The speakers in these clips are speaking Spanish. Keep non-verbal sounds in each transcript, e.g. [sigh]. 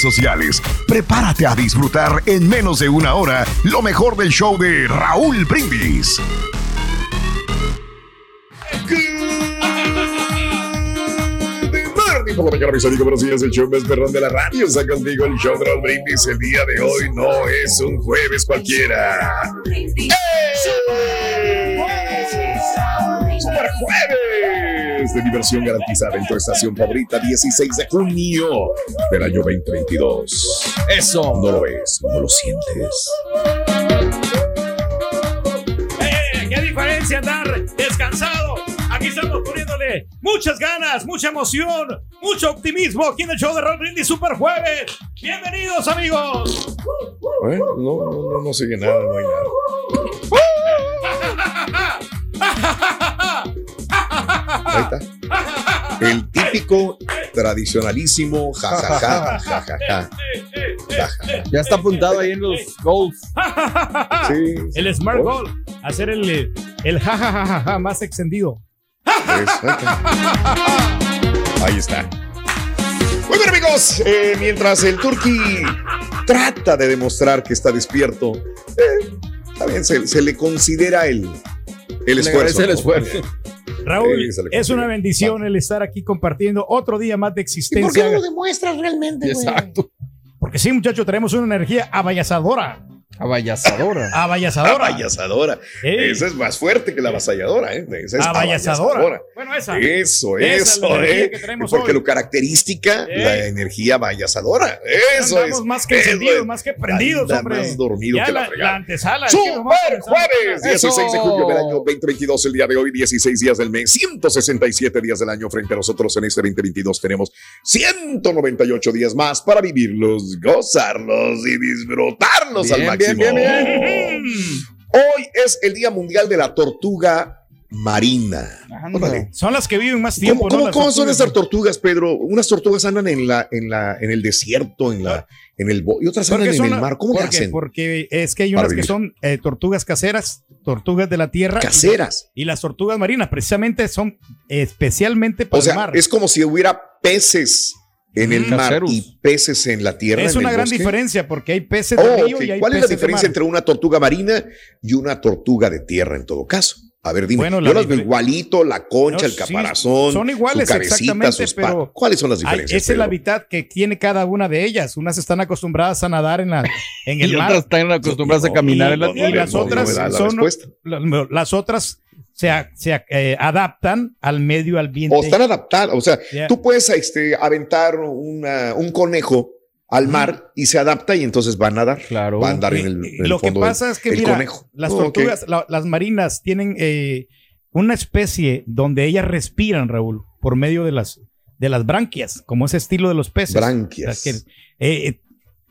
sociales. Prepárate a disfrutar en menos de una hora lo mejor del show de Raúl Brindis. Por la mañana, mis amigos, buenos días. El show más perrón de la radio. Está contigo el show de Raúl Brindis. El día de hoy no es un jueves cualquiera. ¡Eh! ¡Super jueves! De diversión garantizada en tu estación favorita, 16 de junio del año 2022. Eso. No lo ves, no lo sientes. ¡Eh! ¡Qué diferencia andar descansado! Aquí estamos poniéndole muchas ganas, mucha emoción, mucho optimismo aquí en el show de Raúl Brindis Super Jueves. Bienvenidos, amigos. ¿Eh? No, no, no, no sigue nada, no hay nada. [laughs] Ahí está. El típico, tradicionalísimo, jajaja, jajaja. Ya está apuntado ahí en los goals. Sí. El Smart Goal. Hacer el, el jajajaja más extendido. Ahí está. Muy bien, amigos. eh, mientras el Turqui trata de demostrar que está despierto, eh, bien, se, se le considera el, el Le esfuerzo. el esfuerzo. Raúl, es una bendición el estar aquí compartiendo otro día más de ¿Y por qué existencia. no lo demuestras realmente, güey? Exacto. Porque sí, muchachos, tenemos una energía abayazadora. [laughs] Abayazadora. Abayazadora. Abayazadora. Ey. Esa es más fuerte que la avasalladora, ¿eh? Esa es Abayazadora. Bueno, esa. Eso, Esa es eso, energía ¿eh? Porque hoy. lo característica, la energía abayazadora. Eso Andamos es. más que encendidos, es. más que prendidos, Anda hombre. más dormido ya que la la, fregada. la antesala. es ¡Super jueves! 16 de julio del año 2022, el día de hoy, 16 días del mes, 167 días del año frente a nosotros en este 2022. Tenemos 198 días más para vivirlos, gozarlos y disfrutarlos al Bien, máximo. Bien, bien, Hoy es el Día Mundial de la Tortuga Marina. Anda. Son las que viven más tiempo. ¿Cómo, ¿no? cómo- Las cómo son esas tortugas, Pedro? Unas tortugas andan en la, en la, en el desierto, en la, en el y otras andan en el mar. ¿Cómo le porque, hacen? Porque es que hay unas que son eh, tortugas caseras, tortugas de la tierra. Caseras. Y, y las tortugas marinas, precisamente, son especialmente para O sea, el mar. es como si hubiera peces en el mar y peces en la tierra. Es en una el gran bosque. diferencia porque hay peces de Oh, río ok. y hay ¿Cuál es la diferencia entre una tortuga marina y una tortuga de tierra en todo caso? A ver, dime. Bueno, Yo la las veo igualito, la concha, No, el sí, caparazón, son iguales su cabecita, exactamente, sus pero ¿Cuáles son las Hay- diferencias? ese es el Pedro? hábitat que tiene cada una de ellas. Unas están acostumbradas a nadar en, la, en [laughs] el Y mar. otras están acostumbradas a caminar en la y, y tierra. las otras la son la- las otras se, se eh, adaptan al medio ambiente. O están adaptadas. O sea, tú puedes este, aventar una- un conejo al mar y se adapta y entonces va a nadar. Claro. Va a andar Y- en el, en el lo que pasa del- es que mira, conejo. las Oh, tortugas, la- las marinas tienen eh, una especie donde ellas respiran, Raúl, por medio de las de las branquias, como ese estilo de los peces. Branquias. O sea, que, eh, eh,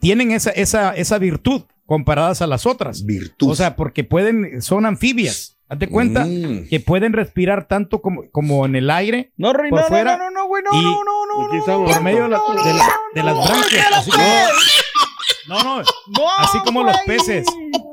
tienen esa, esa, esa virtud comparadas a las otras. Virtud. O sea, porque pueden, son anfibias. Hazte cuenta Mm. que pueden respirar tanto como, como en el aire. No, Rey, por no, no, fuera no, no, no, güey, no, y no, no, por medio de, la- de la- de las branquias. Así como, no, no, no, así como los peces.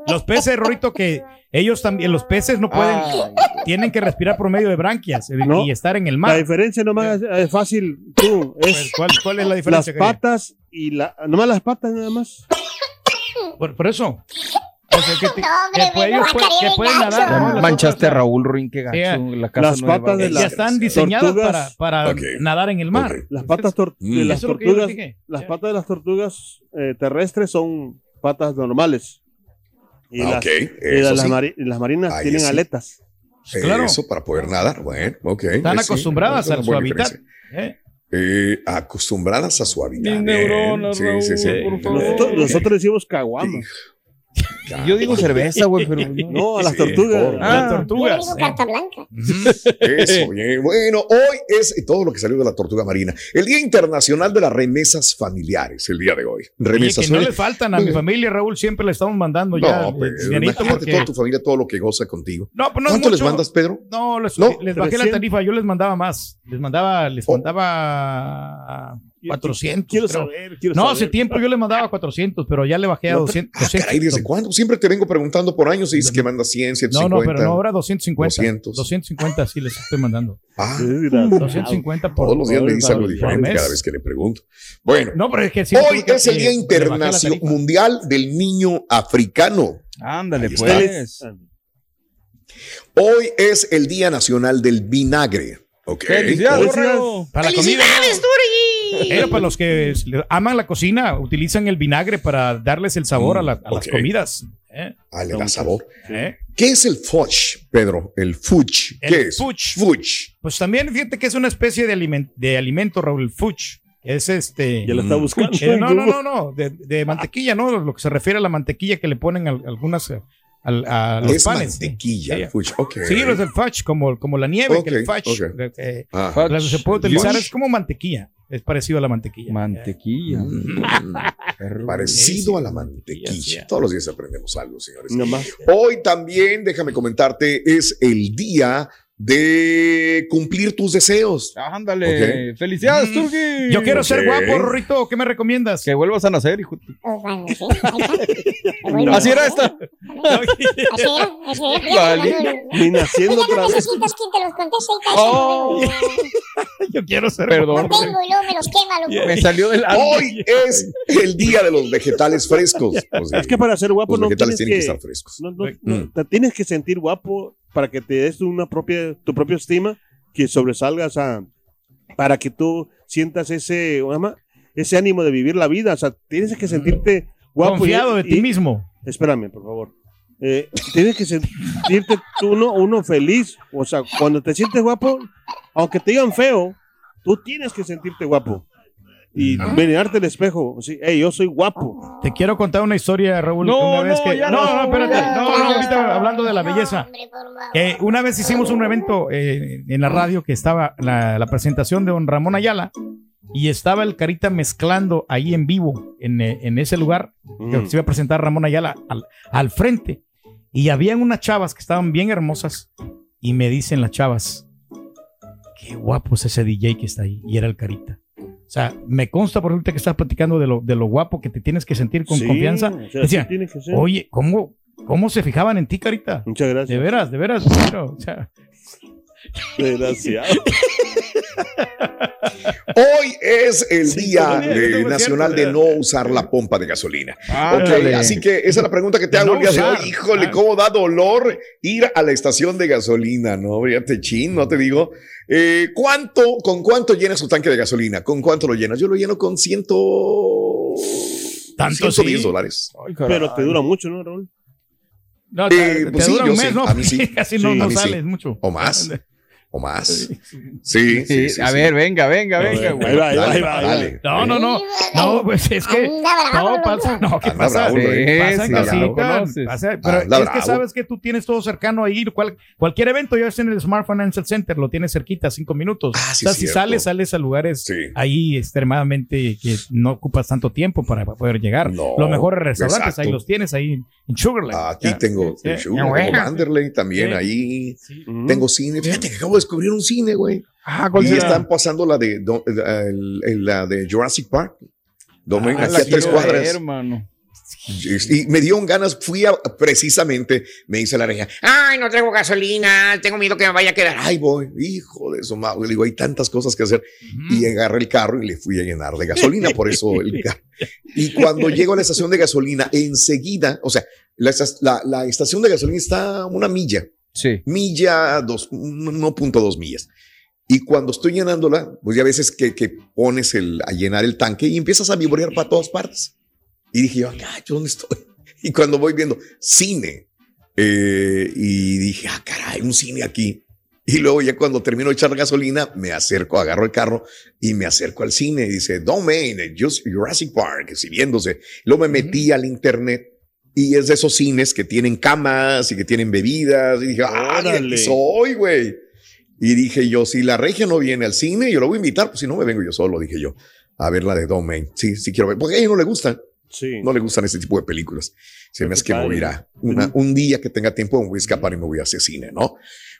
Los peces, Rorito, que ellos también, los peces no pueden, Ay. tienen que respirar por medio de branquias eh, No. y estar en el La mar. diferencia nomás es, es fácil, tú, Pues, es ¿Cuál, cuál es la las diferencia? querido? patas y la, nomás las patas nada más. Por, por eso. O sea, que, [laughs] te- No, hombre, que pues, que Las manchaste a Raúl Ruin, qué gacho. Sí, la casa las patas de bien. la- ya están diseñadas tortugas. para, nadar en el mar. Las patas tor- Mm. de las que tortugas, dije. las Sí. patas de las tortugas eh, terrestres son patas normales. Y, Ah, las, y las, sí. mari- las marinas Ahí tienen sí. aletas. Claro. Eso para poder nadar. Bueno, ok. Están Eh, sí, acostumbradas a su hábitat. ¿eh? Eh, acostumbradas a su hábitat. Neuronas, Sí, sí, sí. Nosotros, nosotros decimos caguama. Yo digo cerveza, güey, pero no. No, a las Sí, tortugas. por- Las Ah. Yo tortugas. digo ¿eh? carta blanca. Eso, bien. Bueno, hoy es todo lo que salió de la tortuga marina. El Día Internacional de las Remesas Familiares, el día de hoy. Oye, Remesas que no le faltan a mi familia, Raúl, siempre le estamos mandando ya No, el pues, dinerito imagínate porque- toda tu familia, todo lo que goza contigo. No, pues no ¿Cuánto les mandas, Pedro? No, les, No, les bajé la 300. tarifa, yo les mandaba más. Les mandaba, les Oh. mandaba 400. Quiero creo. saber, quiero No, saber. hace tiempo yo les mandaba 400, pero ya le bajé a No, 200. Ah, caray, ¿desde cuándo? Siempre te vengo preguntando por años y dices que mandas 100, No, 150. no, pero no, ahora 250. 200. 250 sí les estoy mandando. Ah, Desgraciado. 250 por todos los días me dice algo diferente cada vez que le pregunto. Bueno, No, pero es que hoy es el Día le Internacional. Mundial del Niño Africano. Ándale, Ahí está. pues. Hoy es el Día Nacional del Vinagre. Ok. Felicidades. Para la comida. Pero para los que aman la cocina, utilizan el vinagre para darles el sabor a, la- a las comidas. ¿eh? Ah, le da sabor. ¿Eh? ¿Qué es el fudge, Pedro? El fudge. ¿Qué El es? fudge. Fudge. Pues también fíjate que es una especie de, aliment- de alimento, Raúl, el fudge. Es este. Ya lo está buscando. Eh, no, no, no, no, de, de mantequilla, ¿no? Lo que se refiere a la mantequilla que le ponen a, algunas eh, al- a, los es panes. sí. mantequilla, Sí. el fudge. Ok. Sí, los del fudge, como, como la nieve, que el fudge. eh, eh, Ah. se puede utilizar, Fudge. es como mantequilla. Es parecido a la mantequilla. Mantequilla. Mm. Parecido a la mantequilla. Todos los días aprendemos algo, señores. Hoy también, déjame comentarte, es el día de cumplir tus deseos. Ándale. Felicidades, Mm. Turki. Yo quiero ser Ok. guapo, Rorrito. ¿Qué me recomiendas? Que vuelvas a nacer, hijo. Pues. Bueno, [laughs] Así era esta. [laughs] Así era, así era. Ni naciendo no otra vez. Oh. [laughs] Yo quiero ser Perdón. No tengo y luego me los quema, loco. Me salió del Hoy es el día de los vegetales frescos. O sea, Es que para ser guapo los no vegetales tienes tienen que, que, estar frescos. no, no, no, Mm. te tienes que sentir guapo para que te des una propia, tu propia estima, que sobresalgas a, para que tú sientas ese, ese ánimo de vivir la vida. O sea, tienes que sentirte guapo. y- Confiado de ti y- mismo. Espérame, por favor. Eh, tienes que sentirte tú uno, uno feliz. O sea, cuando te sientes guapo, aunque te digan feo, tú tienes que sentirte guapo. Y mirarte al espejo. Sí, hey, yo soy guapo. Te quiero contar una historia, Raúl. No, que una vez no, que... ya no, no, no, espérate. ya. No, no, ahorita hablando de la belleza. Que una vez hicimos un evento eh, en la radio que estaba la, la presentación de don Ramón Ayala y estaba el Carita mezclando ahí en vivo en, eh, en ese lugar que Mm. se iba a presentar Ramón Ayala al, al frente. Y habían unas chavas que estaban bien hermosas y me dicen las chavas, qué guapo es ese DJ que está ahí. Y era el Carita. O sea, me consta por ahorita que estás platicando de lo, de lo guapo que te tienes que sentir con Sí, confianza. o sea, Decía, así tiene que ser. Oye, ¿cómo, ¿cómo se fijaban en ti, Carita? Muchas De gracias. veras, de veras. pero, o sea, Desgraciado. [laughs] Hoy es el Sí, día nacional de no usar la pompa de gasolina. Ok, Ándale. así que esa es la pregunta que te De hago no el día de hoy. Híjole, Ah. cómo da dolor ir a la estación de gasolina, ¿no? Fíjate, chin, no te digo. Eh, ¿Cuánto, con cuánto llenas tu tanque de gasolina? ¿Con cuánto lo llenas? Yo lo lleno con ciento... Tanto 110 sí. dólares. Ay. Pero te dura mucho, ¿no, Raúl? no, Eh, te, pues te dura un mes, [laughs] sí, ¿no? a mí sí. Casi no, Sí, no sales mucho. O más. O más. Sí, sí, sí, a sí. ver, venga, venga, venga. Ahí güey. va, ahí va, Dale, ahí va, ahí va. dale. No, no, no. No, pues es que. No, pasa. No, ¿qué Anda pasa? bravo, Rey. Pasa en Sí, casita, ya lo conoces. pasa- pero Anda es que sabes que tú tienes todo cercano ahí. cual- cualquier evento, ya es en el Smart Financial Center, lo tienes cerquita, cinco minutos. Ah, sí, o sea, si cierto. sales, sales a lugares Sí. ahí extremadamente que no ocupas tanto tiempo para poder llegar. No, Los mejores restaurantes, exacto. ahí los tienes ahí en Sugarland. Aquí Ya. tengo Sí, el sí. Sugar, Ya, tengo también Sí. ahí. Sí. Tengo cine. Fíjate que acabo de descubrir un cine, güey. Ah, Y ¿cuál será? están pasando la de, do- la de Jurassic Park. Domingo, Ah, aquí a tres cuadras. ver, hermano. Y me dio ganas, fui a, precisamente, me dice la reja, ay, no traigo gasolina, tengo miedo que me vaya a quedar. Ay, voy, hijo de eso, ma-". Le digo, hay tantas cosas que hacer. Y agarré el carro y le fui a llenar de gasolina, por eso el [laughs] carro. Y cuando llego a la estación de gasolina, enseguida, o sea, la, la- la estación de gasolina está a una milla, Sí. milla, dos, 1.2 millas. Y cuando estoy llenándola, pues ya a veces que, que pones el, a llenar el tanque y empiezas a vibrear para todas partes. Y dije yo, "Ah, ¿yo ¿dónde estoy? [laughs] Y cuando voy viendo cine, eh, y dije, ah, caray, un cine aquí. Y luego ya cuando termino de echar gasolina, me acerco, agarro el carro y me acerco al cine. Y dice, Domain, just Jurassic Park, exhibiéndose. Luego me metí al internet y es de esos cines que tienen camas y que tienen bebidas. Y dije, ah, Órale. soy, güey. Y dije yo, si la regia no viene al cine, yo lo voy a invitar, pues si no me vengo yo solo, dije yo, a ver la de Domain. Sí, sí quiero ver, porque a ella no le gustan, Sí. no le gustan ese tipo de películas. Se me hace que a una- un día que tenga tiempo, me voy a escapar y me voy a hacer cine, ¿no?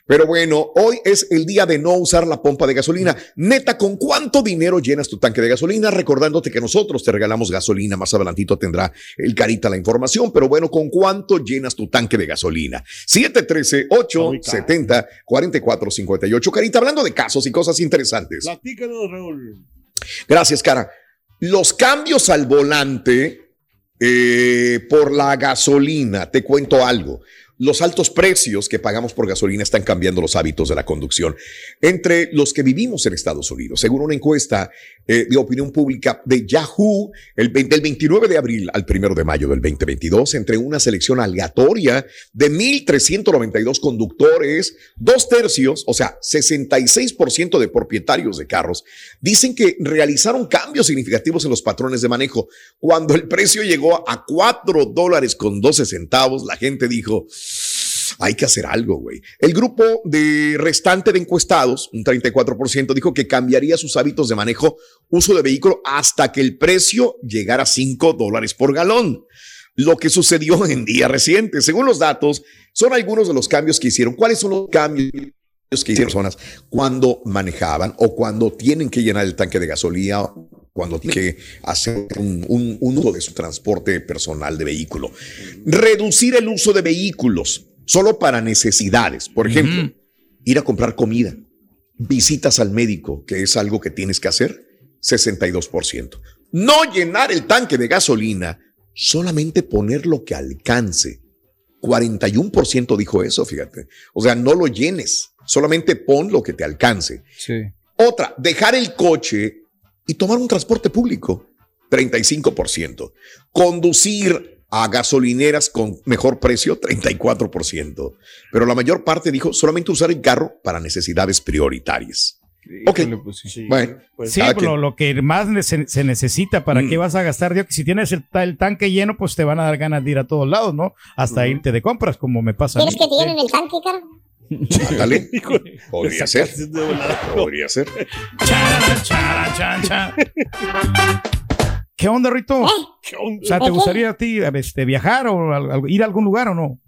Pero bueno, hoy es el día de no usar la pompa de gasolina. Neta, ¿con cuánto dinero llenas tu tanque de gasolina? Recordándote que nosotros te regalamos gasolina. Más adelantito tendrá el carita la información. Pero bueno, ¿con cuánto llenas tu tanque de gasolina? 713-870-4458. Carita, hablando de casos y cosas interesantes. Platícanos, Raúl. Gracias, cara. Los cambios al volante eh, por la gasolina, te cuento algo. Los altos precios que pagamos por gasolina están cambiando los hábitos de la conducción entre los que vivimos en Estados Unidos. Según una encuesta eh, de opinión pública de Yahoo, el 20 del 29 de abril al 1 de mayo del 2022, entre una selección aleatoria de 1.392 conductores, dos tercios, o sea, 66% de propietarios de carros, dicen que realizaron cambios significativos en los patrones de manejo. Cuando el precio llegó a 4 dólares con 12 centavos, la gente dijo, hay que hacer algo, güey. El grupo de restante de encuestados, un 34%, dijo que cambiaría sus hábitos de manejo, uso de vehículo, hasta que el precio llegara a 5 dólares por galón. Lo que sucedió [laughs] en días recientes. Según los datos, son algunos de los cambios que hicieron. ¿Cuáles son los cambios? que hicieron personas cuando manejaban o cuando tienen que llenar el tanque de gasolina, cuando tienen que hacer un, uso de su transporte personal de vehículo. Reducir el uso de vehículos solo para necesidades. Por ejemplo, ir a comprar comida, visitas al médico, que es algo que tienes que hacer, 62%. No llenar el tanque de gasolina, solamente poner lo que alcance. 41% dijo eso, fíjate. O sea, no lo llenes, solamente pon lo que te alcance. Sí. Otra, dejar el coche y tomar un transporte público, 35%. Conducir a gasolineras con mejor precio, 34%. Pero la mayor parte dijo solamente usar el carro para necesidades prioritarias. Ok. Pues sí. Bueno, Pues, Sí, cada pues, lo, que más se necesita, ¿para Mm. qué vas a gastar? Digo, que si tienes el, ta- el tanque lleno, pues te van a dar ganas de ir a todos lados, ¿no? Hasta irte de compras, como me pasa. a ¿Quieres mí. que te llenen el tanque, cara? Ándale. [laughs] Podría ser. de volada. Podría ser. ¿Qué onda, Rito? ¿Eh? ¿Qué onda? O sea, ¿te ¿De gustaría a ti este, viajar o ir a algún lugar o no?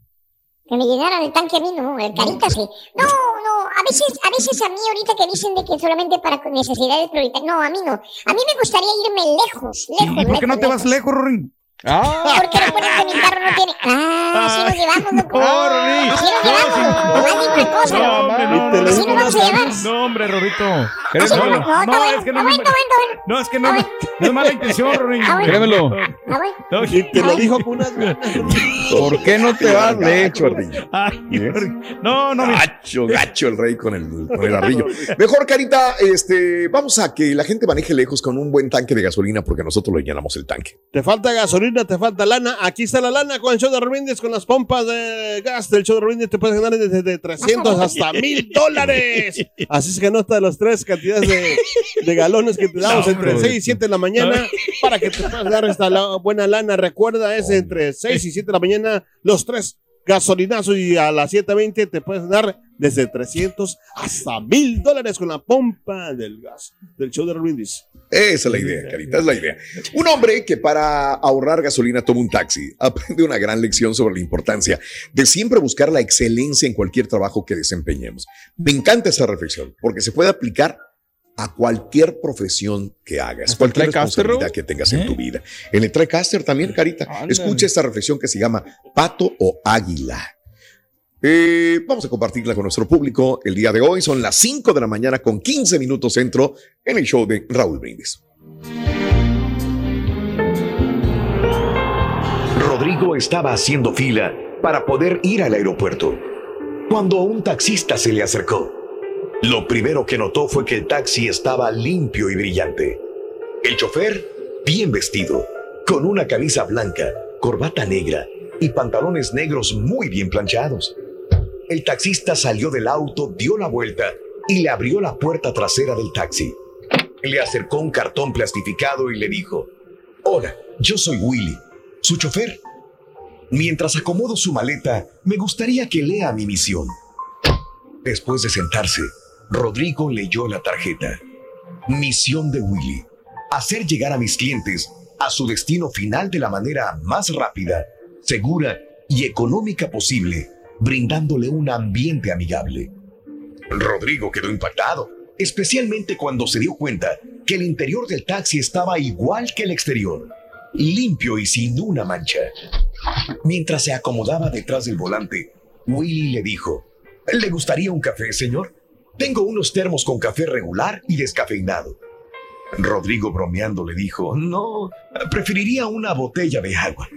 Que me llenaran el tanque a mí, no, el carita sí. No, no, a veces, a veces a mí ahorita que dicen de que solamente para necesidades prioritarias, no, a mí no. A mí me gustaría irme lejos, lejos, ¿Y por qué no lejos, te vas lejos, Rorín? Ah, ¿Por qué recuerdas que mi carro no tiene? Ah, así nos llevamos, loco. Oh, Rorín. Así nos llevamos. Cosa. No, hombre, no, Así digo nos vamos a llevar. No, hombre, Rorito. créemelo. No, No, bueno, es que no. No, es que no, no es mala intención. Ah, bueno. Créemelo. Ah. No, Y te lo dijo con unas ganas. [laughs] ¿Por qué no te vas Gacho, lejos? ardillo. No, no. Gacho, gacho el rey con el, con el ardillo. [laughs] Mejor, Carita, este, vamos a que la gente maneje lejos con un buen tanque de gasolina porque nosotros le llenamos el tanque. Te falta gasolina gasolina, te falta lana. Aquí está la lana con el show de Robindis, con las pompas de gas del show de Robindis. Te puedes ganar desde de 300 hasta mil dólares. Así es que no está las tres cantidades de, de galones que te damos No, entre bro. 6 y 7 de la mañana para que te puedas dar esta la- buena lana. Recuerda, es entre 6 y 7 de la mañana los tres gasolinazos y a las 7.20 te puedes dar desde 300 hasta mil dólares con la pompa del gas del show de Robindis. Esa es la idea, Carita, es la idea. Un hombre que para ahorrar gasolina toma un taxi [laughs] aprende una gran lección sobre la importancia de siempre buscar la excelencia en cualquier trabajo que desempeñemos. Me encanta esa reflexión porque se puede aplicar a cualquier profesión que hagas, ¿Hasta cualquier responsabilidad que tengas en tu vida. En el TriCaster también, Carita. Escucha esta reflexión que se llama Pato o Águila. Vamos a compartirla con nuestro público el día de hoy. Son las 5 de la mañana con 15 minutos centro en el show de Raúl Brindis. Rodrigo estaba haciendo fila para poder ir al aeropuerto cuando un taxista se le acercó. Lo primero que notó fue que el taxi estaba limpio y brillante. El chofer, bien vestido, con una camisa blanca, corbata negra y pantalones negros muy bien planchados. El taxista salió del auto, dio la vuelta y le abrió la puerta trasera del taxi. Le acercó un cartón plastificado y le dijo, Hola, yo soy Willy, su chofer. Mientras acomodo su maleta, me gustaría que lea mi misión. Después de sentarse, Rodrigo leyó la tarjeta. Misión de Willy. Hacer llegar a mis clientes a su destino final de la manera más rápida, segura y económica posible, brindándole un ambiente amigable. Rodrigo quedó impactado, especialmente cuando se dio cuenta que el interior del taxi estaba igual que el exterior, limpio y sin una mancha. Mientras se acomodaba detrás del volante, Willy le dijo, ¿Le gustaría un café, señor? Tengo unos termos con café regular y descafeinado. Rodrigo bromeando le dijo, no, preferiría una botella de agua.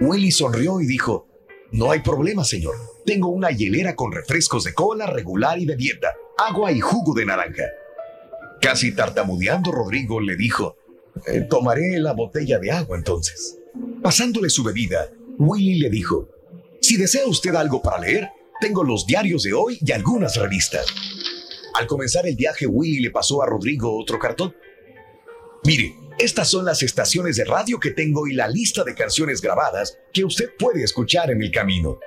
Willy sonrió y dijo, no hay problema, señor. Tengo una hielera con refrescos de cola regular y de dieta, agua y jugo de naranja. Casi tartamudeando, Rodrigo le dijo, "Eh, tomaré la botella de agua entonces. Pasándole su bebida, Willy le dijo, si desea usted algo para leer, tengo los diarios de hoy y algunas revistas. Al comenzar el viaje, Willy le pasó a Rodrigo otro cartón. Mire, estas son las estaciones de radio que tengo y la lista de canciones grabadas que usted puede escuchar en el camino.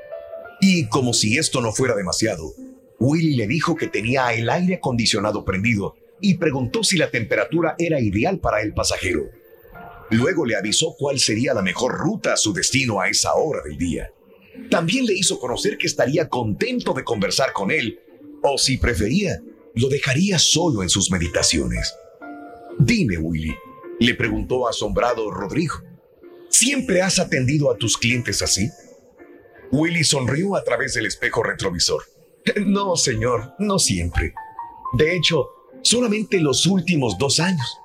Y como si esto no fuera demasiado, Willy le dijo que tenía el aire acondicionado prendido y preguntó si la temperatura era ideal para el pasajero. Luego le avisó cuál sería la mejor ruta a su destino a esa hora del día. También le hizo conocer que estaría contento de conversar con él, o si prefería, lo dejaría solo en sus meditaciones. Dime, Willy, le preguntó asombrado Rodrigo, ¿siempre has atendido a tus clientes así? Willy sonrió a través del espejo retrovisor. No, señor, no siempre. De hecho, solamente los últimos dos años.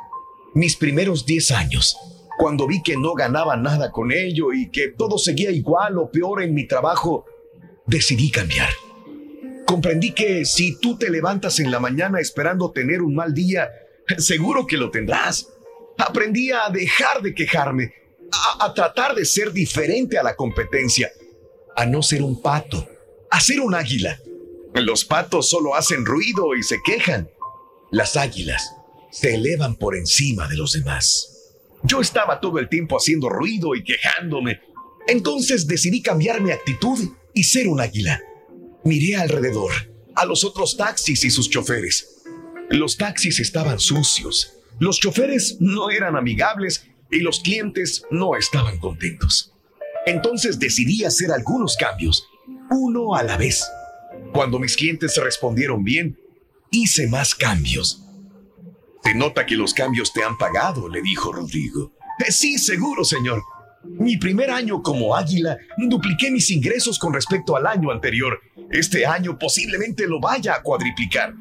Mis primeros diez años, cuando vi que no ganaba nada con ello y que todo seguía igual o peor en mi trabajo, decidí cambiar. Comprendí que si tú te levantas en la mañana esperando tener un mal día, [laughs] seguro que lo tendrás. Aprendí a dejar de quejarme, a, tratar de ser diferente a la competencia, a no ser un pato, a ser un águila. Los patos solo hacen ruido y se quejan. Las águilas se elevan por encima de los demás. Yo estaba todo el tiempo haciendo ruido y quejándome. Entonces decidí cambiar mi actitud y ser un águila. Miré alrededor, a los otros taxis y sus choferes. Los taxis estaban sucios, los choferes no eran amigables y los clientes no estaban contentos. Entonces decidí hacer algunos cambios, uno a la vez. Cuando mis clientes respondieron bien, hice más cambios. Se nota que los cambios te han pagado, le dijo Rodrigo. "Eh, sí, seguro, señor. Mi primer año como águila, dupliqué mis ingresos con respecto al año anterior. Este año posiblemente lo vaya a cuadriplicar.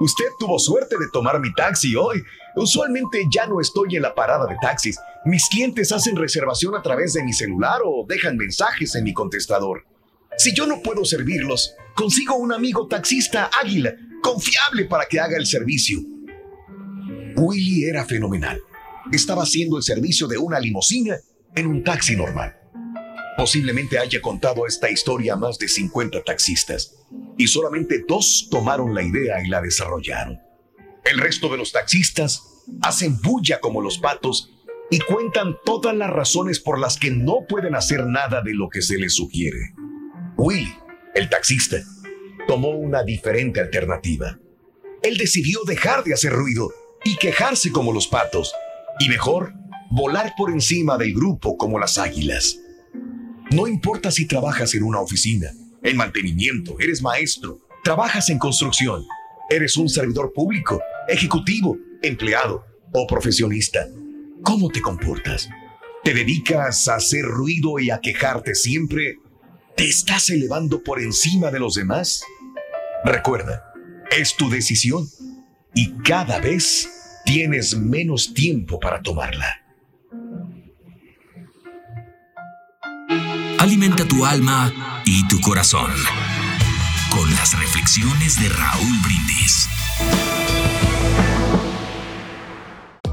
Usted tuvo suerte de tomar mi taxi hoy. Usualmente ya no estoy en la parada de taxis. Mis clientes hacen reservación a través de mi celular o dejan mensajes en mi contestador. Si yo no puedo servirlos, consigo un amigo taxista águila, confiable para que haga el servicio. Willy era fenomenal. Estaba haciendo el servicio de una limusina en un taxi normal. Posiblemente haya contado esta historia a más de 50 taxistas y solamente dos tomaron la idea y la desarrollaron. El resto de los taxistas hacen bulla como los patos y cuentan todas las razones por las que no pueden hacer nada de lo que se les sugiere. Willy, el taxista, tomó una diferente alternativa. Él decidió dejar de hacer ruido y quejarse como los patos, y mejor, volar por encima del grupo como las águilas. No importa si trabajas en una oficina, en mantenimiento, eres maestro, trabajas en construcción, eres un servidor público, ejecutivo, empleado o profesionista. ¿Cómo te comportas? ¿Te dedicas a hacer ruido y a quejarte siempre? ¿Te estás elevando por encima de los demás? Recuerda, es tu decisión y cada vez tienes menos tiempo para tomarla. Alimenta tu alma y tu corazón con las reflexiones de Raúl Brindis.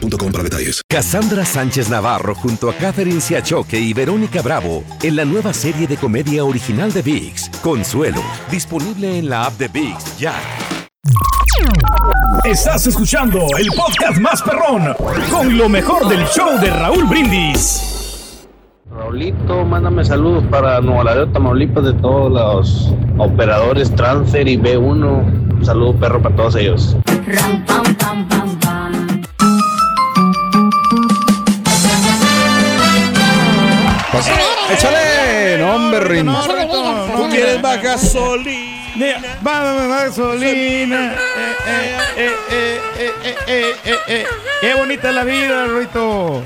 boostmobile.com para detalles. Cassandra Sánchez Navarro junto a Catherine Siachoque y Verónica Bravo en la nueva serie de comedia original de VIX, Consuelo, disponible en la app de VIX ya. Estás escuchando el podcast más perrón con lo mejor del show de Raúl Brindis. Raulito, mándame saludos para Nuevo Laredo, Tamaulipas, de todos los operadores Transfer y B1. Un saludo perro para todos ellos. Échale, no, hombre, Rin. Tú quieres más gasolina. Gasolina. Eh, eh, eh, eh, eh, eh, eh, eh. Qué bonita es la vida, Ruito.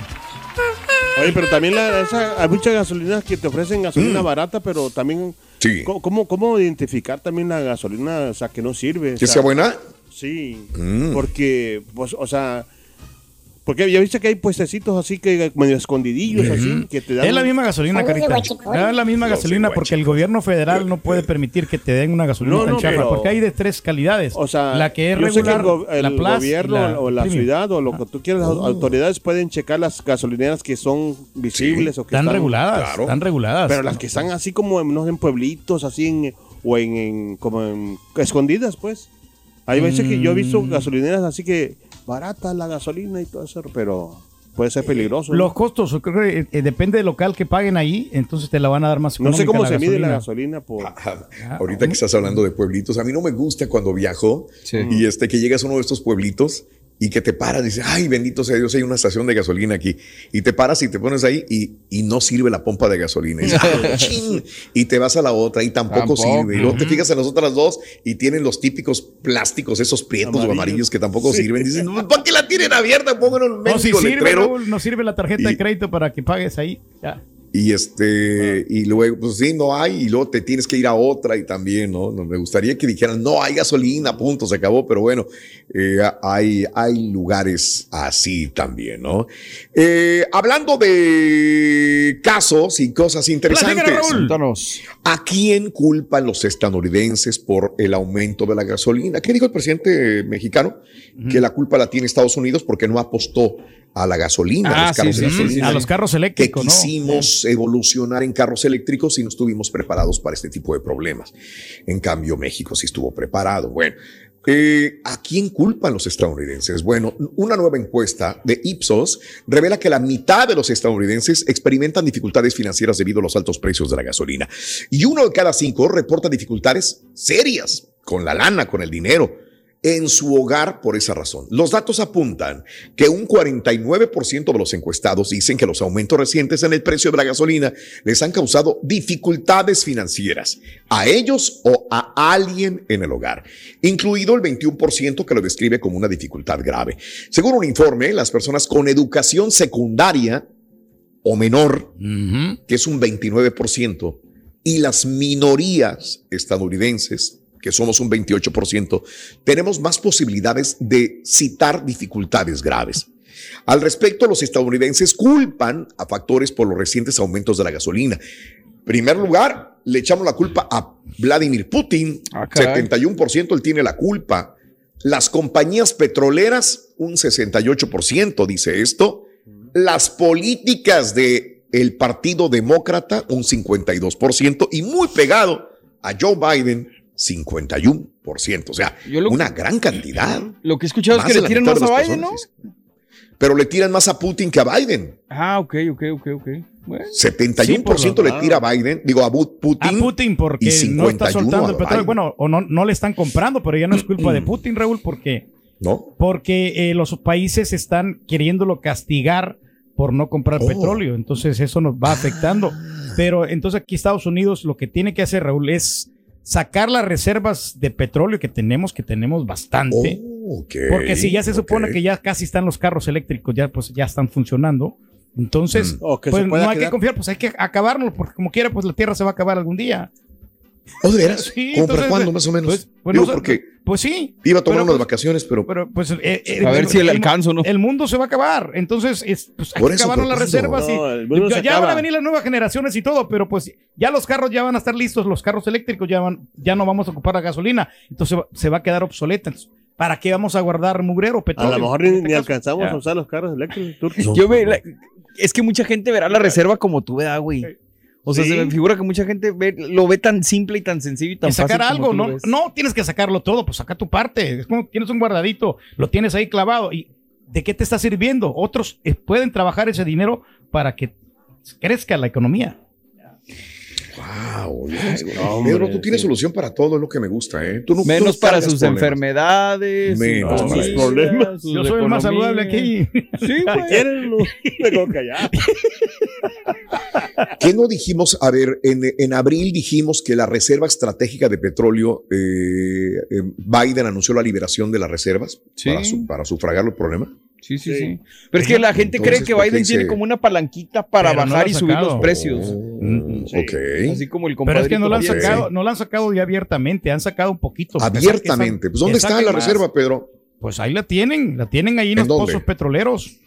Oye, pero también la- esa- hay muchas gasolinas que te ofrecen gasolina Mm. barata, pero también. Sí. ¿cómo, cómo, cómo identificar también la gasolina, o sea, que no sirve? O ¿Que sea, sea buena? Sí. Mm. Porque, pues, o sea. Porque ya viste que hay puestecitos así que medio escondidillos, así, que te dan. Es la misma gasolina, Carita. Es la misma gasolina porque el gobierno federal no puede permitir que te den una gasolina No, tan no, chafa, pero- porque hay de tres calidades. O sea, la que es yo sé que regular, el, go- el la gobierno la o la Premium. ciudad o lo que tú quieras, las autoridades pueden checar las gasolineras que son visibles o que Están están reguladas, están reguladas. Pero las que están así como en, no sé, en pueblitos, así en, o en, en- como en- escondidas, pues. Hay veces que yo he visto Mm. gasolineras así que barata la gasolina y todo eso, pero puede ser peligroso. ¿no? Los costos, yo creo que eh, depende del local que paguen ahí, entonces te la van a dar más No sé cómo se mide la gasolina. por... Ah, Ahorita que estás hablando de pueblitos, a mí no me gusta cuando viajo y este que llegas a uno de estos pueblitos y que te paras y dices, ay, bendito sea Dios, hay una estación de gasolina aquí. Y te paras y te pones ahí y, y no sirve la pompa de gasolina. Y, dices, "Ah, [laughs] chin". Y te vas a la otra y tampoco, Tampoco. sirve. Y luego te fijas en las otras dos y tienen los típicos plásticos, esos prietos o Amarillos. amarillos que tampoco Sí. sirven. Dicen, "No, ¿para qué la tienen abierta? Pónganlo en un No, si sirve, letrero. Raúl, no sirve la tarjeta de crédito para que pagues ahí. Ya. Y este, y luego, pues sí, no hay, y luego te tienes que ir a otra y también, ¿no? No, Me gustaría que dijeran, no hay gasolina, punto, se acabó, pero bueno, eh, hay, hay lugares así también, ¿no? Eh, hablando de casos y cosas interesantes. ¿A quién culpan los estadounidenses por el aumento de la gasolina? ¿Qué dijo el presidente mexicano? Que la culpa la tiene Estados Unidos porque no apostó a la gasolina, a Ah, los carros sí, de sí, gasolina. sí, a los carros Que eléctricos, ¿no? quisimos evolucionar en carros eléctricos y no estuvimos preparados para este tipo de problemas. En cambio, México sí estuvo preparado. Bueno, eh, ¿a quién culpan los estadounidenses? Bueno, una nueva encuesta de Ipsos revela que la mitad de los estadounidenses experimentan dificultades financieras debido a los altos precios de la gasolina. Y uno de cada cinco reporta dificultades serias con la lana, con el dinero en su hogar por esa razón. Los datos apuntan que un 49% de los encuestados dicen que los aumentos recientes en el precio de la gasolina les han causado dificultades financieras a ellos o a alguien en el hogar, incluido el 21% que lo describe como una dificultad grave. Según un informe, las personas con educación secundaria o menor, que es un 29%, y las minorías estadounidenses, que somos un 28%, tenemos más posibilidades de citar dificultades graves. Al respecto, los estadounidenses culpan a factores por los recientes aumentos de la gasolina. Primer lugar, le echamos la culpa a Vladimir Putin. caray. 71% él tiene la culpa. Las compañías petroleras, un 68% dice esto. Las políticas de el Partido Demócrata, un 52%. Y muy pegado a Joe Biden, 51%. O sea, una gran cantidad. Lo que he escuchado es que le tiran más a Biden, ¿no? Pero le tiran más a Putin que a Biden. Ah, ok, ok, ok, ok. Bueno. 71% Sí, por le tira a Biden, digo a Putin. A Putin porque y no está 51 soltando el petróleo. Bueno, o no, no le están comprando, pero ya no es [clears throat] culpa de Putin, Raúl, porque, ¿No? porque eh, los países están queriéndolo castigar por no comprar Oh. petróleo. Entonces eso nos va afectando. Pero entonces aquí Estados Unidos lo que tiene que hacer, Raúl, es sacar las reservas de petróleo que tenemos, que tenemos bastante. Ok, porque si ya se supone que ya casi están los carros eléctricos, ya pues ya están funcionando. Entonces, O que pues no hay que confiar, pues hay que acabarlo, porque como quiera, pues la tierra se va a acabar algún día. ¿Oh, de veras? Sí, ¿Cómo para cuándo, más o menos? Pues, pues, Digo, no porque pues sí. iba a tomar pero, unas pues, vacaciones, pero... Pero pues eh, eh, A ver si le el- alcanzo, ¿no? El mundo se va a acabar. Entonces, es, pues, Por eso, acabar pero las ¿cuándo? reservas. y- No, el ya van a venir las nuevas generaciones y todo, pero pues ya los carros ya van a estar listos, los carros eléctricos ya van, ya no vamos a ocupar la gasolina. Entonces se va a quedar obsoleta. Entonces, ¿Para qué vamos a guardar mugrero, A petróleo? lo mejor ni, este alcanzamos ya. a usar los carros eléctricos. Yo la- es que mucha gente verá la reserva como tú, ¿verdad, güey? O sea, Sí. se me figura que mucha gente ve- lo ve tan simple y tan sencillo y tan Y sacar fácil algo, no, no tienes que sacarlo todo, pues saca tu parte. Es como tienes un guardadito, lo tienes ahí clavado. ¿Y de qué te está sirviendo? Otros eh, pueden trabajar ese dinero para que crezca la economía. Wow, [laughs] Pedro, tú tienes sí. solución para todo, es lo que me gusta, ¿eh? Tú no- tú no Menos para sus problemas. enfermedades, Menos sus para sus problemas. sus Yo soy el más saludable aquí. Sí, güey. no. [laughs] ¿Qué no dijimos? A ver, en, en abril dijimos que la reserva estratégica de petróleo, eh, eh, Biden anunció la liberación de las reservas Sí. para, su- para sufragar el problema. Sí, sí, Sí. sí. Pero es que la gente Entonces, cree que ¿por qué Biden tiene como una palanquita para Pero bajar y subir los precios. Oh, Sí. Ok. Así como el Pero es que no lo han sacado, no lo han sacado ya abiertamente, han sacado un poquito. Abiertamente. Pues, ¿Dónde está la más. reserva, Pedro? Pues ahí la tienen, la tienen ahí en, ¿En los dónde? pozos petroleros.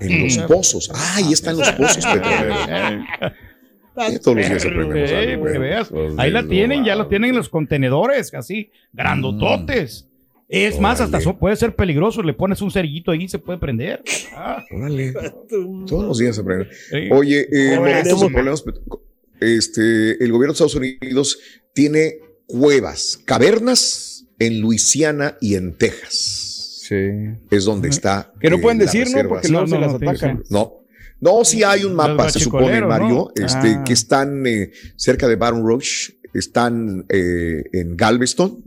En los pozos. Ah, ahí están los pozos [laughs] petroleros. Eh, Todos los días aprendemos algo, Ahí la tienen, ya lo tienen en los contenedores, así, grandototes. Es más, hasta puede ser peligroso, le pones un cerillito ahí y se puede prender. Ah, Órale. [laughs] Todos los días aprenden. sí. Oye, eh, estos problemas, este, el gobierno de Estados Unidos tiene cuevas, cavernas en Luisiana y en Texas. Sí. Es donde está. Que no eh, pueden decir, ¿no? Porque luego No, se no, las no, atacan. No. No, sí hay un mapa, se supone, Mario, ¿no? este, Ah. que están eh, cerca de Baton Rouge, están eh, en Galveston,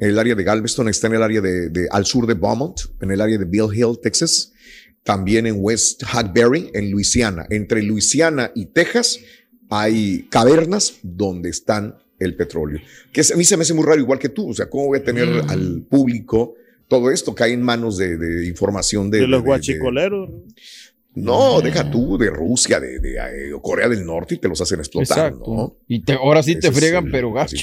el área de Galveston está en el área de, de- al sur de Beaumont, en el área de Bill Hill, Texas, también en West Hackberry, en Luisiana. Entre Luisiana y Texas hay cavernas donde están el petróleo. Que a mí se me hace muy raro, igual que tú. O sea, ¿cómo voy a tener Mm. al público todo esto? Cae en manos de, de información de, De los de- guachicoleros. no, deja tú de Rusia, de, de, eh, Corea del Norte y te los hacen explotar, Exacto. ¿no? Y te- ahora sí te Esa friegan, el- pero la gacho.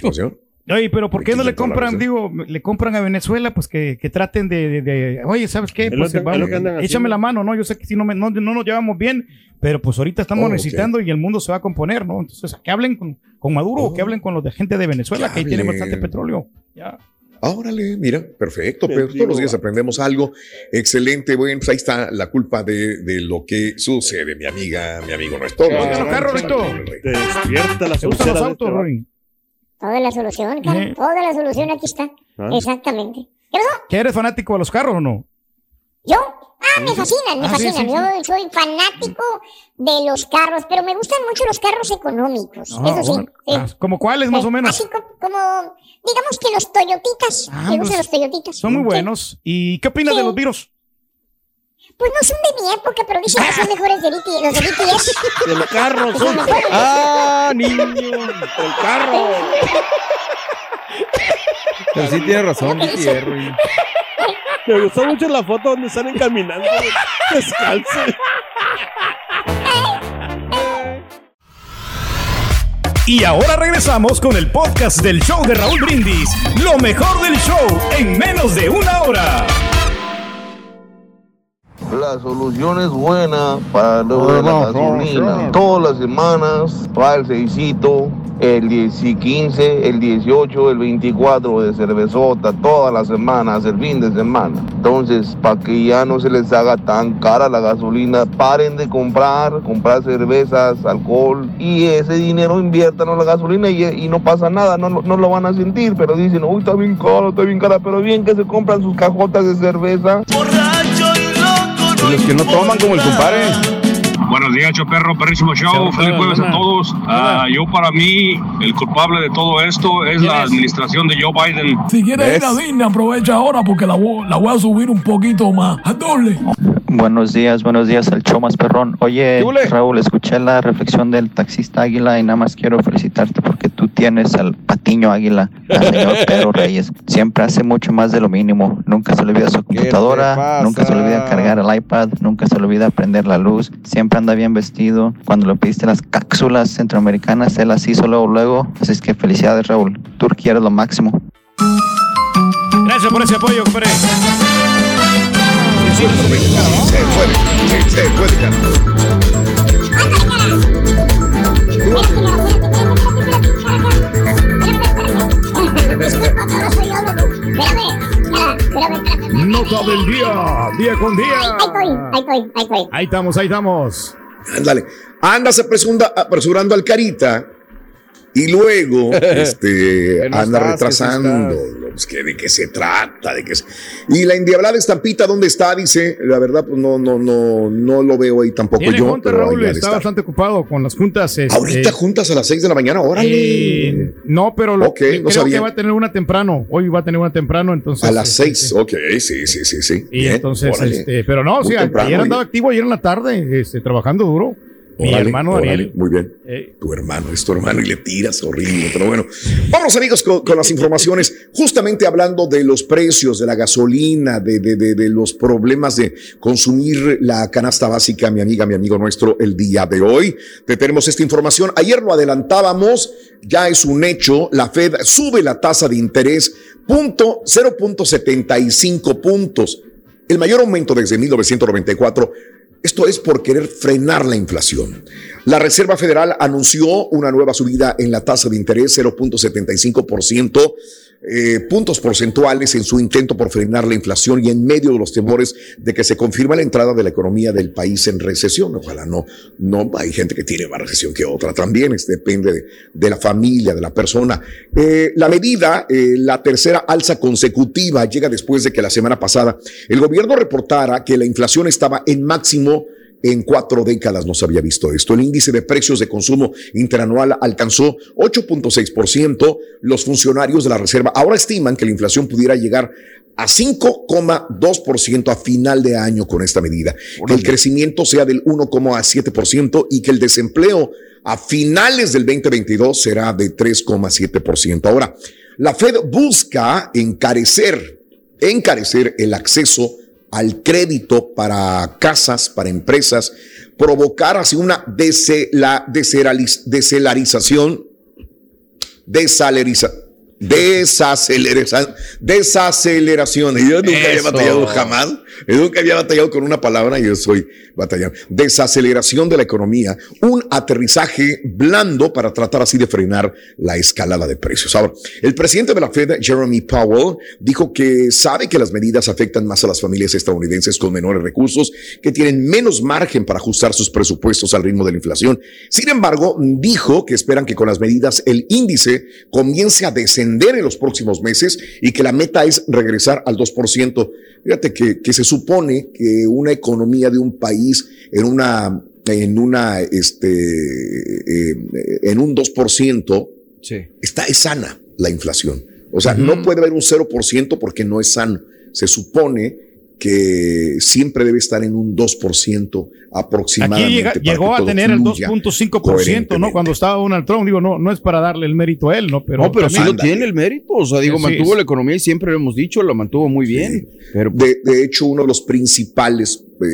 Oye, pero ¿por qué no le compran, digo, le compran a Venezuela? Pues que, que traten de, de- de- oye, ¿sabes qué? Pues que- vamos, que échame haciendo. la mano, ¿no? Yo sé que si no, me- no, no nos llevamos bien, pero pues ahorita estamos Oh, necesitando y el mundo se va a componer, ¿no? Entonces, que hablen con, con Maduro o que Oh. hablen con los de gente de Venezuela, Que que ahí tienen bastante petróleo. Ya. Ah, órale, mira, perfecto, pero todos los días aprendemos algo. Excelente, bueno, pues ahí está la culpa de, de lo que sucede, mi amiga, mi amigo, Rito. Te despierta la ¿Te gustan los autos, este Rory? Toda la solución, cara. Eh. Toda la solución aquí está. Ah. Exactamente. ¿Qué pasó? ¿Que eres fanático de los carros o no? ¿Yo? Ah, me fascinan, me Ah, sí, fascinan. sí, Yo soy fanático de los carros, pero me gustan mucho los carros económicos. Ah, eso sí. bueno. Ah, ¿Como cuáles, más o menos? Así como, digamos que los Toyotitas. Ah, me pues, gustan los Toyotitas. Son muy Sí. buenos. ¿Y qué opinas Sí. de los virus? Pues no son de mi época, pero dicen que son mejores de BTS, los de BTS. El carro pues son. ¡Ah, niño! ¡El carro! Pero sí tiene razón, BTS. Me gustó mucho la foto donde están encaminando descalzos. Y ahora regresamos con el podcast del show de Raúl Brindis, lo mejor del show en menos de una hora. La solución es buena para lo de la gasolina. Todas las semanas va el seisito, el 10 y 15, el 18, el 24 de cervezota, todas las semanas, el fin de semana. Entonces, para que ya no se les haga tan cara la gasolina, paren de comprar, comprar cervezas, alcohol y ese dinero inviertan en la gasolina y, y no pasa nada, no, no lo van a sentir, pero dicen, uy, está bien caro, está bien cara, pero bien que se compran sus cajotas de cerveza. Y los que no toman como el compadre. Buenos días, perro, perrísimo show. Feliz jueves a todos. Ah, yo, para mí, el culpable de todo esto es la administración de Joe Biden. Si quieres ir a Disney, aprovecha ahora porque la voy, la voy a subir un poquito más. A doble. Buenos días, buenos días al show más perrón. Oye, Raúl, escuché la reflexión del taxista Águila y nada más quiero felicitarte porque tú tienes al patiño Águila, al señor [laughs] Pedro Reyes. Siempre hace mucho más de lo mínimo. Nunca se le olvida su computadora, nunca se le olvida cargar el iPad, nunca se le olvida prender la luz. Siempre anda bien vestido. Cuando le pediste las cápsulas centroamericanas, él las hizo luego, luego. Así es que felicidades, Raúl. Turquía eres lo máximo. Gracias por ese apoyo, compadre. Se puede, se puede, Nota del día, día con día. Ahí estoy, ahí estoy, ahí estoy. Ahí estamos, ahí estamos. Ándale. Andas apresunda- apresurando al carita y luego [laughs] este, no anda estás, que retrasando. Pues, que ¿De qué se trata? ¿De qué se- Y la endiablada estampita, ¿dónde está? Dice, la verdad, pues no, no, no, no lo veo ahí tampoco Tiene yo. junta, pero Raúl, está estar. bastante ocupado con las juntas. este, Ahorita juntas a las 6 de la mañana, órale. eh, no, pero lo, Ok, creo no sabía. que va a tener una temprano. Hoy va a tener una temprano, entonces. A las este, 6, ok, sí, sí, sí, sí. Y Bien, entonces, este, pero no, sí, temprano, ayer y- andaba activo, ayer en la tarde, este, trabajando duro. Mi hermano Daniel. Muy bien. Eh. Tu hermano, es tu hermano y le tiras horrible. Pero bueno, vamos amigos con, con las informaciones. Justamente hablando de los precios de la gasolina, de, de- de- de los problemas de consumir la canasta básica, mi amiga, mi amigo nuestro, el día de hoy. Te tenemos esta información. Ayer lo adelantábamos, ya es un hecho. La Fed sube la tasa de interés punto 0.75 puntos. El mayor aumento desde 1994 esto es por querer frenar la inflación. La Reserva Federal anunció una nueva subida en la tasa de interés 0.75%, eh, puntos porcentuales en su intento por frenar la inflación y en medio de los temores de que se confirma la entrada de la economía del país en recesión. Ojalá no, no hay gente que tiene más recesión que otra también, depende de, de la familia, de la persona. Eh, la medida, eh, la tercera alza consecutiva, llega después de que la semana pasada el gobierno reportara que la inflación estaba en máximo en cuatro décadas no se había visto esto. El índice de precios de consumo interanual alcanzó 8.6%. Los funcionarios de la Reserva ahora estiman que la inflación pudiera llegar a 5,2% a final de año con esta medida. Que el crecimiento sea del 1,7% y que el desempleo a finales del 2022 será de 3,7%. Ahora, la Fed busca encarecer, encarecer el acceso al crédito para casas, para empresas, provocar así una dese- la deseraliz- deselarización, desaleriza, desaceleración, desaceleración. Y yo nunca había batallado jamás, yo nunca había batallado con una palabra y yo soy batallando. Desaceleración de la economía, un aterrizaje blando para tratar así de frenar la escalada de precios. Ahora, el presidente de la Fed, Jeremy Powell, dijo que sabe que las medidas afectan más a las familias estadounidenses con menores recursos, que tienen menos margen para ajustar sus presupuestos al ritmo de la inflación. Sin embargo, dijo que esperan que con las medidas el índice comience a descender en los próximos meses y que la meta es regresar al 2%. Fíjate que, que se supone que una economía de un país en una, en una, este, eh, en un 2%, está, es sana la inflación. O sea, no puede haber un 0% porque no es sano. Se supone que siempre debe estar en un 2% aproximadamente. Aquí llega- llegó a tener el fluya 2.5%, ¿no? Cuando estaba Donald Trump, digo, no, no es para darle el mérito a él, ¿no? Pero no, pero sí lo tiene el mérito. O sea, digo, Sí, mantuvo sí. la economía y siempre lo hemos dicho, lo mantuvo muy bien. Pero de, de hecho, uno de los principales eh,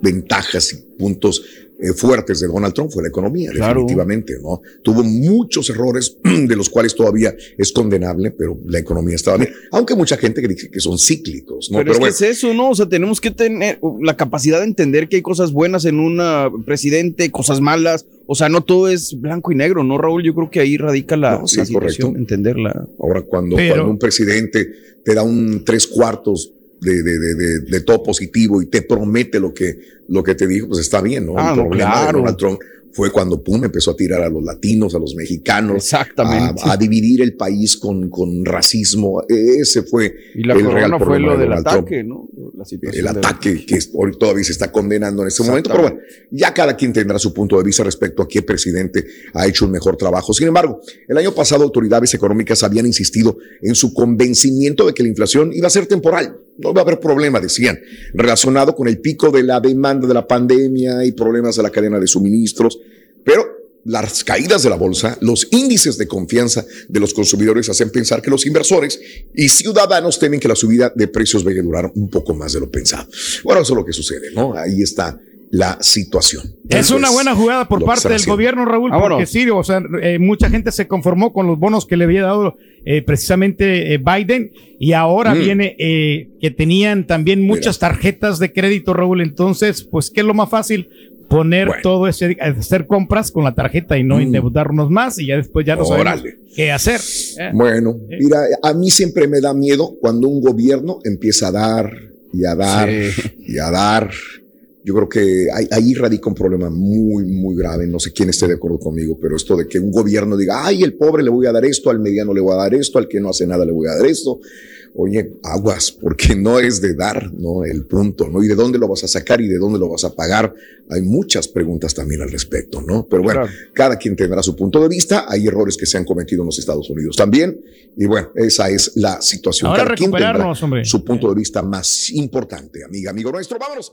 ventajas y puntos eh, fuertes de Donald Trump fue la economía, Claro. definitivamente, ¿no? Tuvo muchos errores, [clears throat] de los cuales todavía es condenable, pero la economía estaba bien. Aunque mucha gente que dice que son cíclicos, ¿no? Pero, es bueno, que es eso, ¿no? O sea, tenemos que tener la capacidad de entender que hay cosas buenas en un presidente, cosas malas. O sea, no todo es blanco y negro, ¿no, Raúl? Yo creo que ahí radica la, No, sí, la situación, correcto. entenderla. Ahora, cuando, Pero- cuando un presidente te da un tres cuartos de, de, de, de- de todo positivo y te promete lo que, lo que te dijo, pues está bien, ¿no? Ah, El no, problema de claro. Donald Trump fue cuando Pum empezó a tirar a los latinos, a los mexicanos, Exactamente. A, a dividir el país con, con racismo. Ese fue Y la el real fue problema lo de del Donald Trump. ataque, ¿no? La situación el del- ataque que hoy todavía se está condenando en este momento. Pero bueno, ya cada quien tendrá su punto de vista respecto a qué presidente ha hecho un mejor trabajo. Sin embargo, el año pasado autoridades económicas habían insistido en su convencimiento de que la inflación iba a ser temporal. No va a haber problema, decían, relacionado con el pico de la demanda de la pandemia y problemas de la cadena de suministros. Pero las caídas de la bolsa, los índices de confianza de los consumidores hacen pensar que los inversores y ciudadanos temen que la subida de precios vaya a durar un poco más de lo pensado. Bueno, eso es lo que sucede, ¿no? Ahí está la situación. Es Eso una es buena jugada por parte del gobierno, Raúl, porque sí, o sea, eh, mucha gente se conformó con los bonos que le había dado eh, precisamente eh, Biden y ahora Mm. viene eh, que tenían también muchas tarjetas de crédito, Raúl. Entonces, pues, ¿qué es lo más fácil? Poner todo ese, hacer compras con la tarjeta y no endeudarnos más y ya después ya no sabemos Mm. Qué hacer. ¿eh? Bueno, mira, a mí siempre me da miedo cuando un gobierno empieza a dar y a dar y a dar. Yo creo que ahí, ahí radica un problema muy, muy grave. No sé quién esté de acuerdo conmigo, pero esto de que un gobierno diga, ay, el pobre le voy a dar esto, al mediano le voy a dar esto, al que no hace nada le voy a dar esto. Oye, aguas, porque [laughs] no es de dar, ¿no? El punto, ¿no? Y de dónde lo vas a sacar y de dónde lo vas a pagar. Hay muchas preguntas también al respecto, ¿no? Pero bueno, cada quien tendrá su punto de vista. Hay errores que se han cometido en los Estados Unidos también. Y bueno, esa es la situación. Ahora cada quien tendrá recuperarnos, hombre. su punto de vista más importante, amiga, amigo nuestro. Vámonos.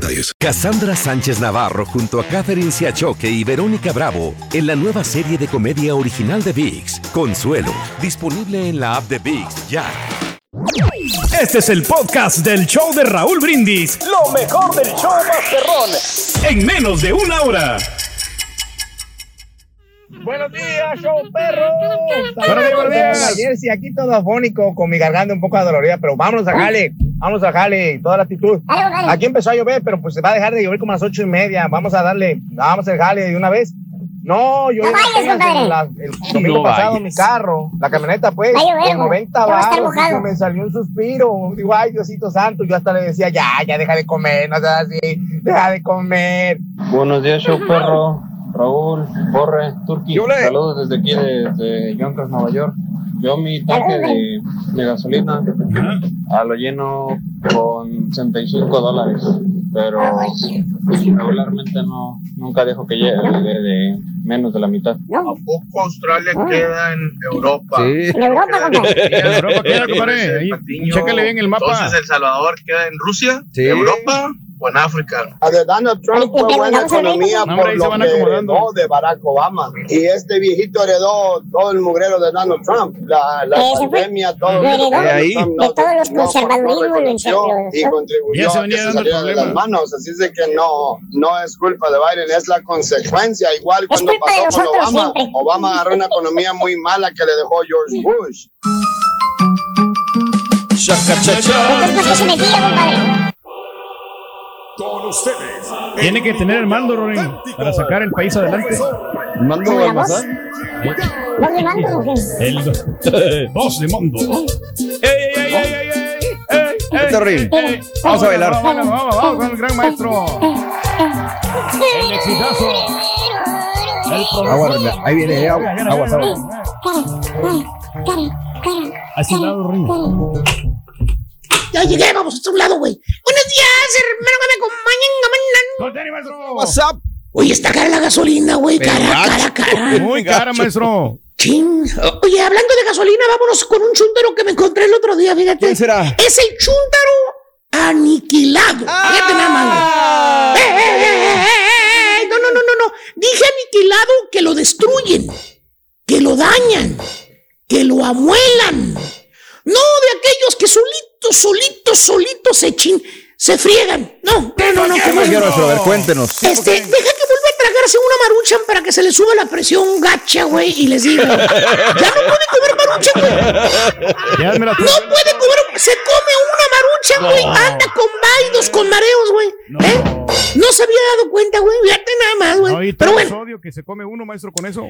detalles. Cassandra Sánchez Navarro junto a Catherine Siachoque y Verónica Bravo en la nueva serie de comedia original de VIX, Consuelo, disponible en la app de VIX ya. Este es el podcast del show de Raúl Brindis. Lo mejor del show Masterrón. En menos de una hora. Buenos días, show perro. Buenos días, buenos días. Ayer sí, aquí todo afónico, con mi garganta un poco adolorida, pero vámonos a jale, vámonos a jale, toda la actitud. Aquí empezó a llover, pero pues se va a dejar de llover como a las ocho y media. Vamos a darle, vamos al jale de una vez. No, yo No vayas, la- el domingo No pasado vayas. mi carro, la camioneta pues, a con 90 ya va a estar baros, me salió un suspiro. Digo, ay, Diosito santo, yo hasta le decía, ya, ya deja de comer, no seas así, deja de comer. Buenos días, show perro. Raúl, Borre, Turki. Saludos desde aquí, desde Yonkers, Nueva York. Yo mi tanque de, de gasolina a lo lleno con 65 dólares, pero regularmente no, nunca dejo que llegue de, de menos de la mitad. ¿A poco Australia queda en Europa? Sí. En Europa, compadre. En Europa queda, compadre. Chécale bien el mapa. Entonces, ¿El Salvador queda en Rusia? Sí. ¿Europa o en África? A de Donald Trump fue buena economía No, hombre, por lo que heredó de Barack Obama. Y este viejito heredó todo el mugrero de Donald Trump. La, la fue- pandemia, todo lo heredó Donald de Trump de todos los conservadurismos, encerró. y contribuyó se a que se saliera de las manos. Así es de que no, no es culpa de Biden, es la consecuencia. Igual cuando pasó con Obama. siempre. Obama agarró una economía muy mala que le dejó George Bush. Entonces, ¿por qué se metía, compadre? Con ustedes. Tiene que tener el mando, Rorín, para sacar el país adelante. ¿Mando ¿Como la voz? ¿Dónde mando o qué? El dos [laughs] de mundo. ¡Ey, ey, ey, ey, ey, ey! ey, ey! Vamos a bailar. Vamos, vamos, vamos, vamos con el gran maestro. El exitazo. El Agua, profesor. ahí viene, eh, agua, aguas, aguas. Así lado, Rorín. Ya llegué, vamos a un lado, güey. Buenos días, hermano, que me acompañan. maestro. What's up? Oye, está cara la gasolina, güey. Cara, cara, cara. Muy cara, maestro. Chin. Oye, hablando de gasolina, vámonos con un chúntaro que me encontré el otro día, fíjate. ¿Quién será? Es el chúntaro aniquilado. Fíjate nada más. Eh, eh, eh, eh, eh, eh. No, no, no, no, no. Dije aniquilado que lo destruyen, que lo dañan, que lo amuelan. No de aquellos que solitos, solitos, solitos se chin, se friegan. No, no, no, no. maestro, a ver, cuéntenos. Este, deja que vuelva a tragarse una maruchan para que se le suba la presión gacha, güey, y les diga. Ya no puede comer maruchan, güey. No puede comer, se come una maruchan, güey. Anda con vaidos, con mareos, güey. ¿Eh? No se había dado cuenta, güey. Fíjate nada más, güey. No, y Pero todo bueno, que se come uno, maestro, con eso.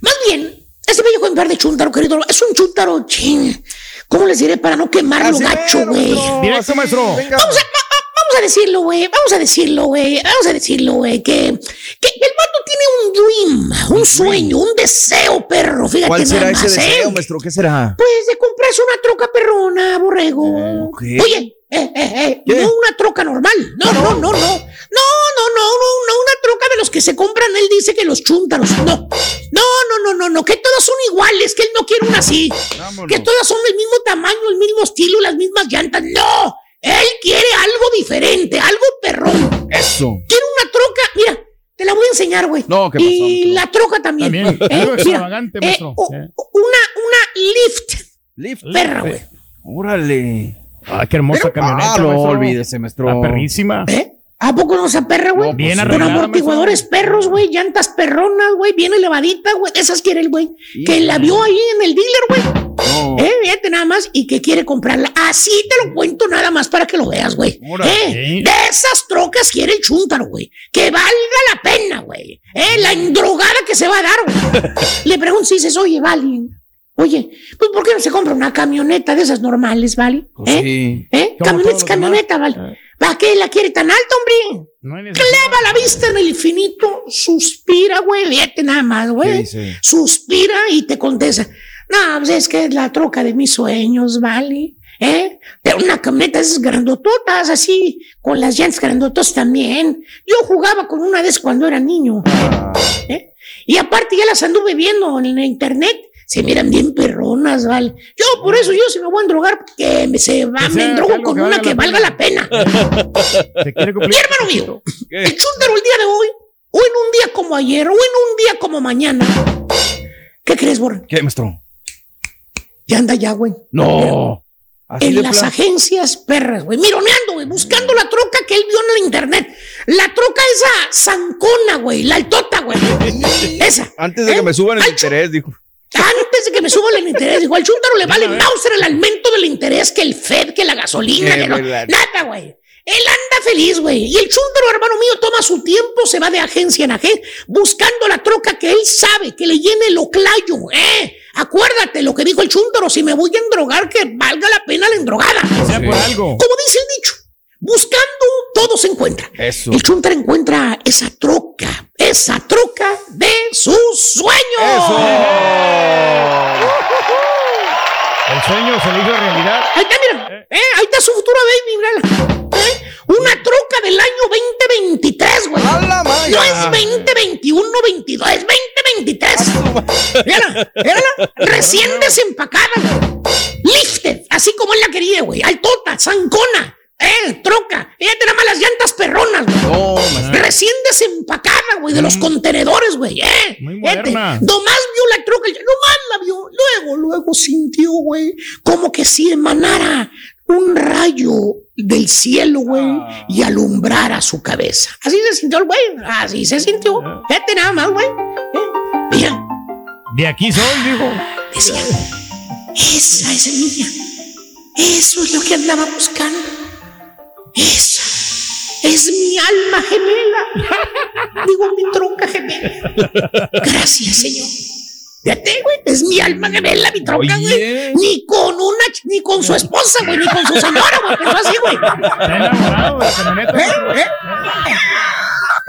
más bien, ese bello ejemplar de chúntaro, querido, es un chúntaro, ching. ¿Cómo les diré para no quemarlo gacho, güey? Directo, maestro. Vamos a, va- va- vamos a decirlo, güey. Vamos a decirlo, güey. Vamos a decirlo, güey. Que, que el vato tiene un dream, un sueño, un deseo, perro. Fíjate ¿Cuál será nada ese más, ¿eh? deseo, maestro? ¿Qué será? Pues de comprarse una troca perrona, borrego. Oye, eh, eh, eh, no una troca normal. No, no, no, no. No, no, no, no, no una troca de los que se compran, él dice que los chúntaros. No, no, no, no, no, no, que todas son iguales, que él no quiere una así. Que todas son del mismo tamaño, el mismo estilo, las mismas llantas. No, él quiere algo diferente, algo perrón. Eso. Quiere una troca, mira, te la voy a enseñar, güey. No, ¿qué pasó, Y la troca también. También, Eh, [laughs] extravagante, Eh. una, una lift. Lift. Perra, güey. Órale. Ah, qué hermosa camioneta, Ah, no, olvídese, maestro. La perrísima. ¿Eh? ¿A poco no se perra, güey? No, bien Con arreglada, amortiguadores perros, güey, llantas perronas, güey, bien elevadita, güey. Esas quiere el güey. Que la vio ahí en el dealer, güey. No. Eh, fíjate nada más y que quiere comprarla. Así te lo cuento nada más para que lo veas, güey. Eh, de esas trocas quiere el chúntaro, güey. Que valga la pena, güey. Eh, la endrogada que se va a dar, güey. [laughs] Le pregunto si dices, oye, vale. Oye, pues ¿por qué no se compra una camioneta de esas normales, vale? ¿Eh? Sí. ¿Eh? Como Camioneta vale. ¿Para qué la quiere tan alta, hombre? No. Clava la vista en el infinito, suspira, güey, fíjate nada más, ¿Qué güey. Suspira y te contesta. No, pues es que es la troca de mis sueños, ¿vale? ¿Eh? De una camioneta de esas grandototas, así, con las llantas grandotas también. Yo jugaba con una de esas cuando era niño. ¿eh? Y aparte ya las anduve viendo en internet. Se miran bien perronas, ¿vale? Yo por eso yo si me voy a endrogar, que me, se va, me algo con que una que valga la pena. [laughs] Mi hermano mío, el chúntaro el día de hoy, o en un día como ayer, o en un día como mañana. ¿Qué crees, Borre? ¿Qué, maestro? Ya anda ya, güey. No. Así En las plan- agencias perras, güey. Mironeando, güey. Buscando la troca que él vio en la internet. La troca esa zancona, güey. La altota, güey. Esa. Antes de que ¿Eh? me suban el interés, dijo. Antes de que me suba el interés, dijo, al chúntaro le vale Mauser el aumento del interés que el Fed, que la gasolina, Qué que no- nada, güey. Él anda feliz, güey. Y el chúntaro, hermano mío, toma su tiempo, se va de agencia en agencia, buscando la troca que él sabe, que le llene el oclayo, eh. Acuérdate lo que dijo el chúntaro, si me voy a endrogar, que valga la pena la endrogada. Sea por algo. Como dice el dicho, buscando todo se encuentra. Eso. El chúntaro encuentra esa troca, esa troca de sus sueños. El sueño se le hizo realidad. Ahí está, mira. Eh, ahí está su futura baby, mírala. ¿Eh? Una troca del año 2023, güey. No es 2021, 22, es 2023. Mírala, mírala. Recién desempacada, güey. Lifted, así como él la quería, güey. Altota, zancona. Eh, troca. Fíjate nada más las llantas perronas, güey. Recién desempacada, güey, de los contenedores, güey, eh. Muy moderna. Nomás vio la troca, nomás la vio. Luego, luego sintió, güey, como que si emanara un rayo del cielo, güey, y alumbrara su cabeza. Así se sintió el güey, así se sintió. Fíjate nada más, güey. Eh, Mira, De aquí soy, dijo. decía, esa es mía. Eso es lo que andaba buscando. Esa es mi alma gemela. Digo, mi tronca gemela. Gracias, Señor. Fíjate, güey, es mi alma gemela, mi tronca, güey. Ni con una, ni con su esposa, güey, ni con su señora, güey, pero así, güey. Está enamorado camioneta. ¿Eh? ¿Eh?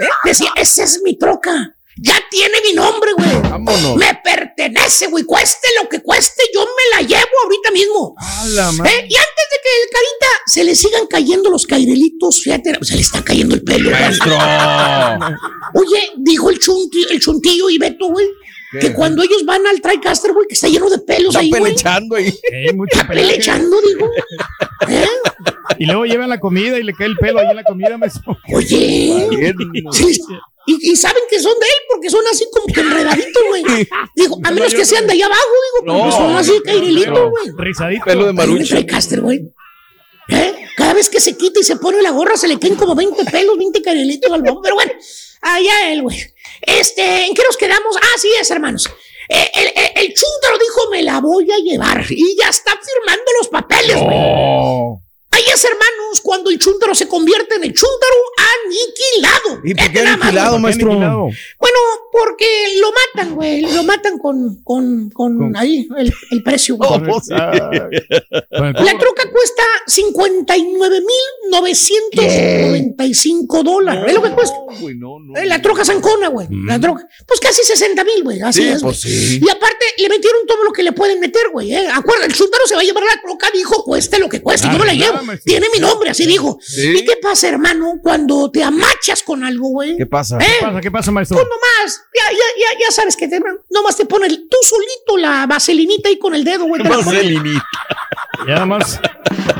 ¿Eh? Decía, esa es mi troca. Ya tiene mi nombre, güey. Vámonos. Me pertenece, güey. Cueste lo que cueste, yo me la llevo ahorita mismo. la madre. ¿Eh? Y antes de que el carita se le sigan cayendo los cairelitos, fíjate, se le está cayendo el pelo. Maestro. Oye, dijo el, chunti- el chuntillo y Beto, güey, que cuando ellos van al TriCaster, güey, que está lleno de pelos Está ahí, güey. pelechando ahí. Está pelechando, digo. ¿Eh? Y luego llevan la comida y le cae el pelo ahí en la comida, maestro. Oye. Sí, Y, y saben que son de él porque son así como que enredaditos, güey. Digo, a menos que sean de allá abajo, digo, porque No, son así cairelitos, güey. Risadito. Pelo de el marucha. TriCaster, güey. ¿Eh? Cada vez que se quita y se pone la gorra, se le caen como 20 pelos, 20 cairelitos al bombo. Pero bueno, allá él, güey. Este, ¿en qué nos quedamos? Ah, sí es, hermanos. Eh, el, el, dijo, me la voy a llevar. Y ya está firmando los papeles, güey. Ahí es, hermanos, cuando el chúntaro se convierte en el chúntaro aniquilado. ¿Y por qué aniquilado, maestro? Bueno, porque lo matan, güey. Lo matan con, con, con, ahí, el, el precio, güey. Oh, sí. La troca cuesta 59,995 dólares. ¿Es lo que cuesta? Güey, no, no. Eh, La troca zancona, güey. La troca. Pues casi 60 mil, güey. Así Sí, es. pues güey. sí. Y aparte, le metieron todo lo que le pueden meter, güey. ¿eh? Acuerda, el chúntaro se va a llevar la troca, dijo, cueste lo que cueste. yo me la Ah, llevo. Tiene mi nombre, así dijo. Sí. ¿Y qué pasa, hermano, cuando te amachas con algo, güey? ¿Qué pasa? ¿Eh? ¿Qué pasa? ¿Qué pasa, maestro? Pues nomás, ya, ya, ya, ya sabes que te, nomás te pone el- tú solito la vaselinita ahí con el dedo, güey. pones Vaselinita. Ya nada más.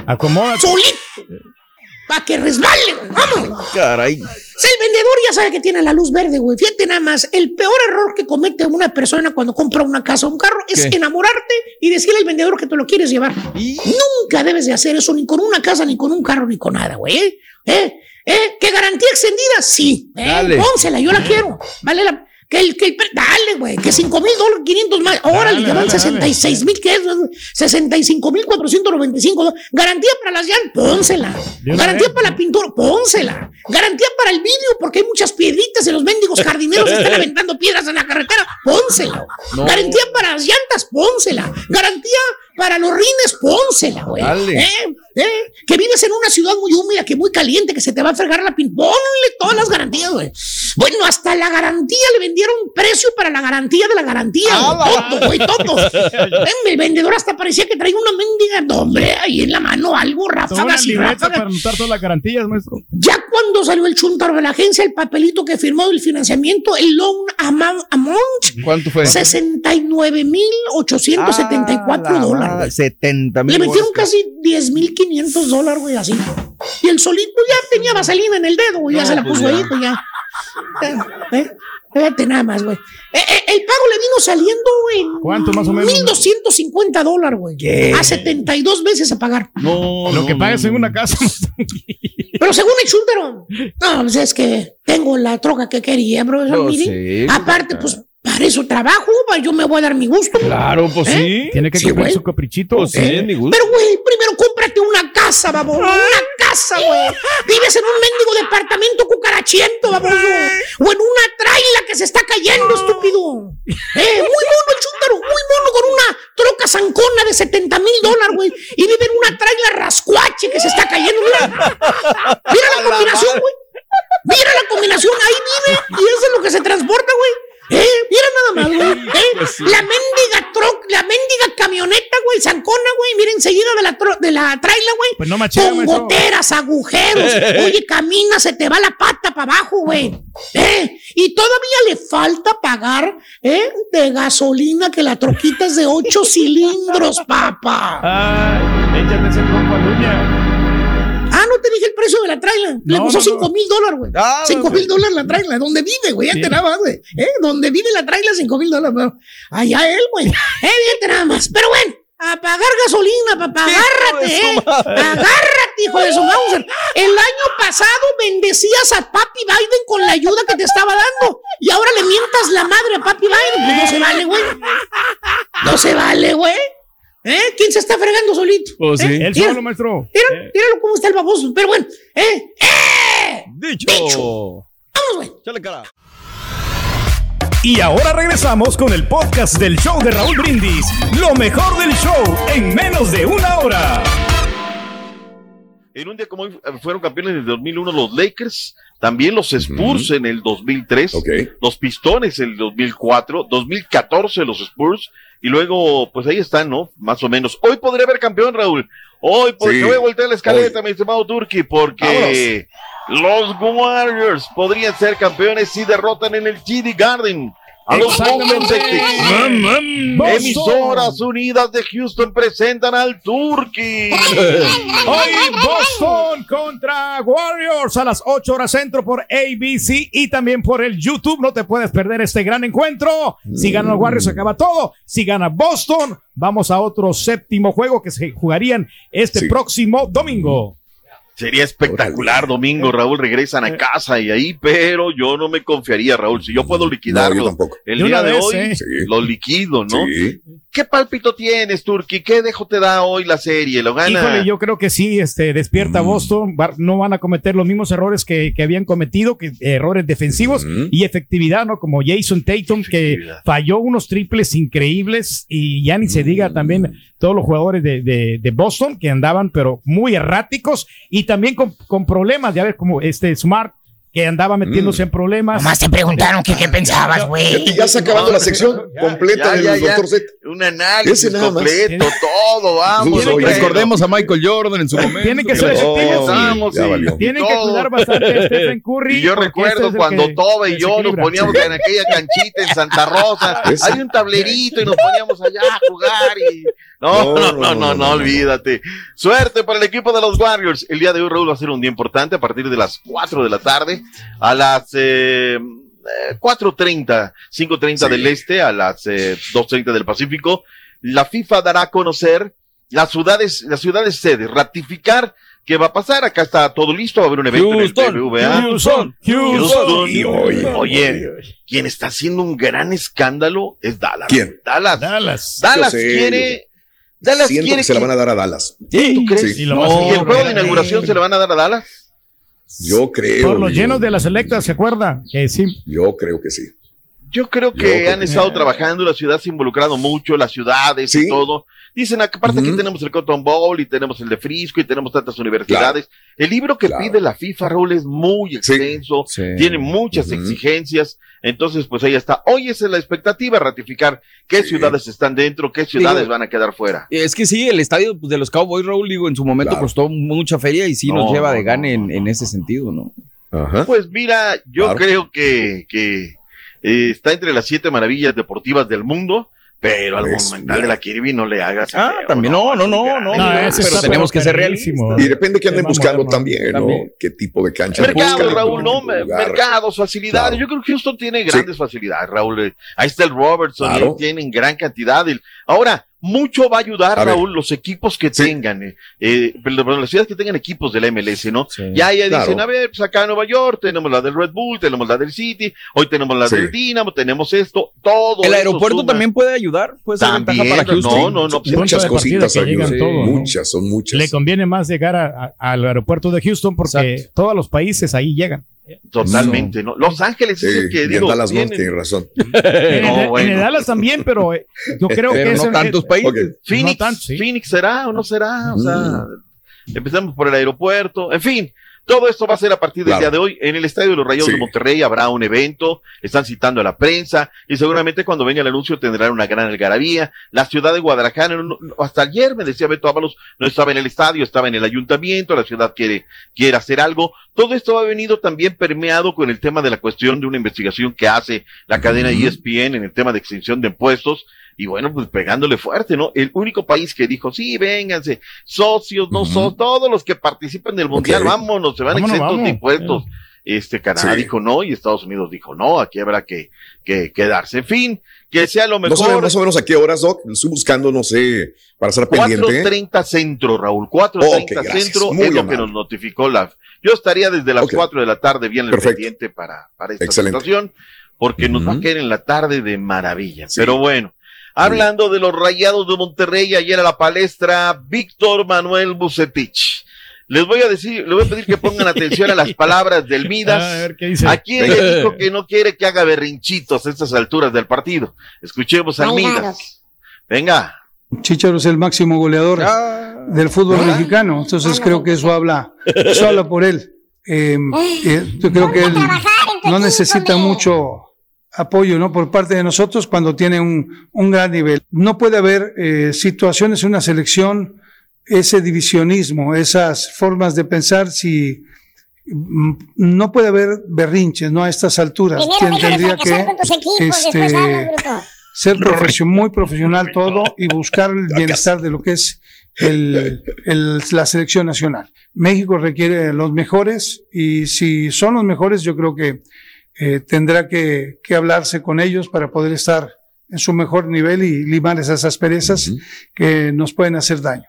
Acomoda. Solito. Para que resbale, güey. Vamos. Caray. Si el vendedor ya sabe que tiene la luz verde, güey. Fíjate nada más, el peor error que comete una persona cuando compra una casa o un carro es ¿Qué? enamorarte y decirle al vendedor que te lo quieres llevar. Nunca debes de hacer eso, ni con una casa, ni con un carro, ni con nada, güey. ¿Eh? ¿Eh? ¿Eh? ¿Qué garantía extendida? Sí. ¿Eh? Dale. Pónsela, yo la quiero. Vale la... Que el, que el, dale, güey, que 5 mil dólares, 500 más. Órale, ya van dale, 66 mil, ¿qué es? 65 mil 495 Garantía para las llantas, pónsela. Garantía para la pintura, pónsela. Garantía para el vidrio, porque hay muchas piedritas y los mendigos jardineros están [laughs] aventando piedras en la carretera, pónsela. No. Garantía para las llantas, pónsela. Garantía para los rines, pónsela, güey. Dale. ¿Eh? ¿Eh? Que vives en una ciudad muy húmeda, que muy caliente, que se te va a fregar la pintura. Ponle todas las garantías, güey. Bueno, hasta la garantía le vendieron precio para la garantía de la garantía. Ah, güey. Eh, El vendedor hasta parecía que traía una mendiga, no, hombre, ahí en la mano algo, ráfagas y ráfagas. para anotar todas las garantías, maestro. Ya cuando salió el chuntaro de la agencia, el papelito que firmó el financiamiento, el loan amount, ¿Cuánto fue? 69,874 Ah, la dólares. madre, güey. 70 mil. Le metieron casi 10,500 dólares, güey, así. Y el solito ya tenía vaselina en el dedo, güey, ya se la pues puso ya. ahí, pues ya. Eh, eh, Fíjate nada más, güey. Eh, eh, el pago le vino saliendo en ¿Cuánto más o menos? 1,250 dólares, güey. ¿Qué? A 72 veces a pagar. No, Lo no, que no, pagas no. en una casa. Pero según el chúntaro, no, pues es que tengo la troca que quería, bro. Yo mire. Aparte, pues para eso trabajo, yo me voy a dar mi gusto. Claro, pues sí. Tiene que Sí, cumplir su caprichito. Pues sí, ¿eh? mi gusto. Pero, güey, primero cómprate una casa, baboso. Una casa, güey. Vives en un mendigo departamento cucarachiento, baboso. O en una traila que se está cayendo, estúpido. Eh, muy mono el chúntaro, muy mono con una troca zancona de 70 mil dólares, güey. Y vive en una traila rascuache que se está cayendo. Mira, mira la combinación, güey. Mira la combinación, ahí vive y eso es lo que se transporta, güey. Eh, mira nada más, güey. [laughs] Eh, Pues La mendiga troc, la mendiga camioneta, güey, zancona, güey. Mira enseguida de la, tro- de la traila, güey. Pues no machea, Con maestro. goteras, agujeros. [laughs] Oye, camina, se te va la pata para abajo, güey. ¿Eh? Y todavía le falta pagar, ¿eh? De gasolina que la troquita es de ocho [laughs] cilindros, papá. Ay, échate ese trompo a Luña. Ah, no te dije el precio de la traila. Le No, costó no, 5 no. mil dólares, güey. Ah, 5 güey. mil dólares la traila. ¿Dónde vive, güey? Ya Sí. te nada más, güey. ¿Eh? Donde vive la traila, 5 mil dólares. güey. Allá él, güey. Eh, fíjate nada más. Pero bueno, a pagar gasolina, papá. Agárrate, ¿eh? Agárrate, hijo de su Mauser. El año pasado bendecías a Papi Biden con la ayuda que te estaba dando. Y ahora le mientas la madre a Papi Biden. Pues no se vale, güey. No se vale, güey. ¿Eh? ¿Quién se está fregando solito? Pues sí. ¿Eh? Solo, maestro. Mira, Eh, míralo cómo está el baboso. Pero bueno, ¿eh? ¡Eh! Dicho. Vamos, güey. Chale cara. Y ahora regresamos con el podcast del show de Raúl Brindis. Lo mejor del show en menos de una hora. en un día como hoy fueron campeones en el 2001 los Lakers, también los Spurs en el 2003, los Pistones en el 2004, 2014 los Spurs, y luego, pues ahí están, ¿no? Más o menos. Hoy podría haber campeón, Raúl. Hoy, porque voy a voltear la escaleta, mi estimado Turki, porque los Warriors podrían ser campeones si derrotan en el GD Garden a los Emisoras Unidas de Houston presentan al Turkey. [laughs] Hoy Boston contra Warriors a las 8 horas centro por ABC y también por el YouTube. No te puedes perder este gran encuentro. Si ganan los Warriors acaba todo. Si gana Boston, vamos a otro séptimo juego que se jugarían este próximo domingo. Sería espectacular, domingo, Raúl, regresan a casa y ahí, pero yo no me confiaría, Raúl. Si yo puedo liquidarlo el día de, hoy, ¿eh? lo liquido, ¿no? ¿Qué palpito tienes, Turki? ¿Qué dejo te da hoy la serie? ¿Lo gana? Híjole, yo creo que sí, este, despierta mm. Boston, no van a cometer los mismos errores que, habían cometido, que errores defensivos mm. y efectividad, ¿no? Como Jason Tatum, que falló unos triples increíbles y ya ni se diga también todos los jugadores de, de, Boston que andaban, pero muy erráticos y también con, con problemas, ya ves, como este Smart que andaba metiéndose en problemas. Nomás te preguntaron que qué pensabas, güey. Ya se acabando la sección completa del Doctor Z. Un análisis completo, todo, vamos. recordemos a Michael Jordan en su momento. Tienen que ser efectivos. Tienen que cuidar bastante a Stephen [laughs] Curry. Y yo recuerdo este cuando Toba y yo nos poníamos en aquella canchita en Santa Rosa. [laughs] Hay un tablerito y nos poníamos allá a jugar y no, no, no, no, no, olvídate. Suerte para el equipo de los Warriors. El día de hoy, Raúl, va a ser un día importante a partir de las 4 de la tarde a las eh, 4.30, 5.30 del este, a las eh, 2.30 del Pacífico. La FIFA dará a conocer las ciudades, las ciudades sedes, ratificar qué va a pasar. Acá está todo listo, va a haber un evento en el BBVA. Houston, Houston, Oye, quien está haciendo un gran escándalo es Dallas. ¿Quién? Dallas. Dallas. Dallas quiere Dallas Siento que se la van a dar a Dallas. ¿Tú crees? ¿Y, el juego de inauguración se le van a dar a Dallas? Yo creo. Por los llenos de las selectas, ¿se acuerda? Que sí. Yo creo que sí. Yo creo que han estado trabajando, la ciudad se ha involucrado mucho, las ciudades y todo. Dicen, aparte aquí tenemos el Cotton Bowl y tenemos el de Frisco y tenemos tantas universidades. El libro que pide la FIFA, Raúl, es muy extenso, tiene muchas exigencias. Entonces, pues ahí está. Hoy es la expectativa, ratificar qué ciudades están dentro, qué ciudades van a quedar fuera. Es que sí, el estadio de los Cowboys, Raúl, digo, en su momento costó mucha feria y sí nos lleva de gane en, ese sentido, ¿no? Pues mira, yo creo que, que eh, está entre las siete maravillas deportivas del mundo. Pero al Monumental de la Kirby no le hagas. Ah, también no, no, no, no. pero tenemos que ser realistas. Y depende de qué anden buscando también, ¿no? ¿Qué tipo de cancha? Mercados, Raúl, no, mercados, facilidades. Yo creo que Houston tiene grandes facilidades, Raúl. Ahí está el Robertson, tienen gran cantidad. Ahora, mucho va a ayudar, Raúl, los equipos que tengan, eh, eh las ciudades que tengan equipos del MLS, ¿no? ya, ya dicen, a ver, pues acá en Nueva York tenemos la del Red Bull, tenemos la del City, hoy tenemos la del Dinamo, tenemos esto, todo. El aeropuerto también puede ayudar, puede ser también, ventaja para Houston. No, no, no. Muchas cositas ayudan, muchas, son muchas. Le conviene más llegar al aeropuerto de Houston porque todos los países ahí llegan. Totalmente, ¿no? Los Ángeles es el que digo. [laughs] En Dallas [laughs] no, tiene razón. en, Dallas también, pero eh, yo creo que no tantos países. Phoenix, Phoenix será o no será, o sea, mm. empezamos por el aeropuerto, en fin, todo esto va a ser a partir del día de hoy. En el Estadio de los Rayados de Monterrey habrá un evento, están citando a la prensa y seguramente cuando venga el anuncio tendrán una gran algarabía. La ciudad de Guadalajara, hasta ayer me decía Beto Ábalos, no estaba en el estadio, estaba en el ayuntamiento, la ciudad quiere, quiere hacer algo. Todo esto ha venido también permeado con el tema de la cuestión de una investigación que hace la cadena ESPN en el tema de extinción de impuestos y bueno, pues pegándole fuerte, ¿no? El único país que dijo, sí, vénganse, socios, no socios, todos los que participan del mundial, vámonos, se van exentos de impuestos. Este Canadá dijo no y Estados Unidos dijo no, aquí habrá que, que quedarse. En fin, que sea lo mejor. No más o menos a qué horas, Doc. Estoy buscando, no sé, para estar pendiente. 4.30 centro, Raúl. 4.30 centro es lo que nos notificó la. Yo estaría desde las 4 de la tarde bien el pendiente para, para esta situación, porque nos va a caer en la tarde de maravilla. Pero bueno, Hablando de los rayados de Monterrey, ayer a la palestra, Víctor Manuel Bucetich. Les voy a decir, les voy a pedir que pongan atención a las [laughs] palabras del Midas. A, ver, ¿qué dice? quién le dijo que no quiere que haga berrinchitos a estas alturas del partido? Escuchemos al Midas. Venga. Chicharo es el máximo goleador del fútbol mexicano, entonces creo que eso habla, eso habla por él. Eh, eh, yo creo que él no necesita mucho apoyo ¿no? por parte de nosotros cuando tiene un, un gran nivel. No puede haber eh, situaciones en una selección, ese divisionismo, esas formas de pensar si mm, no puede haber berrinches, ¿no? A estas alturas. tendría que este, ser muy profesional todo y buscar el bienestar de lo que es el, el, la selección nacional. México requiere los mejores y si son los mejores, yo creo que eh, tendrá que, que, hablarse con ellos para poder estar en su mejor nivel y limar esas asperezas que nos pueden hacer daño.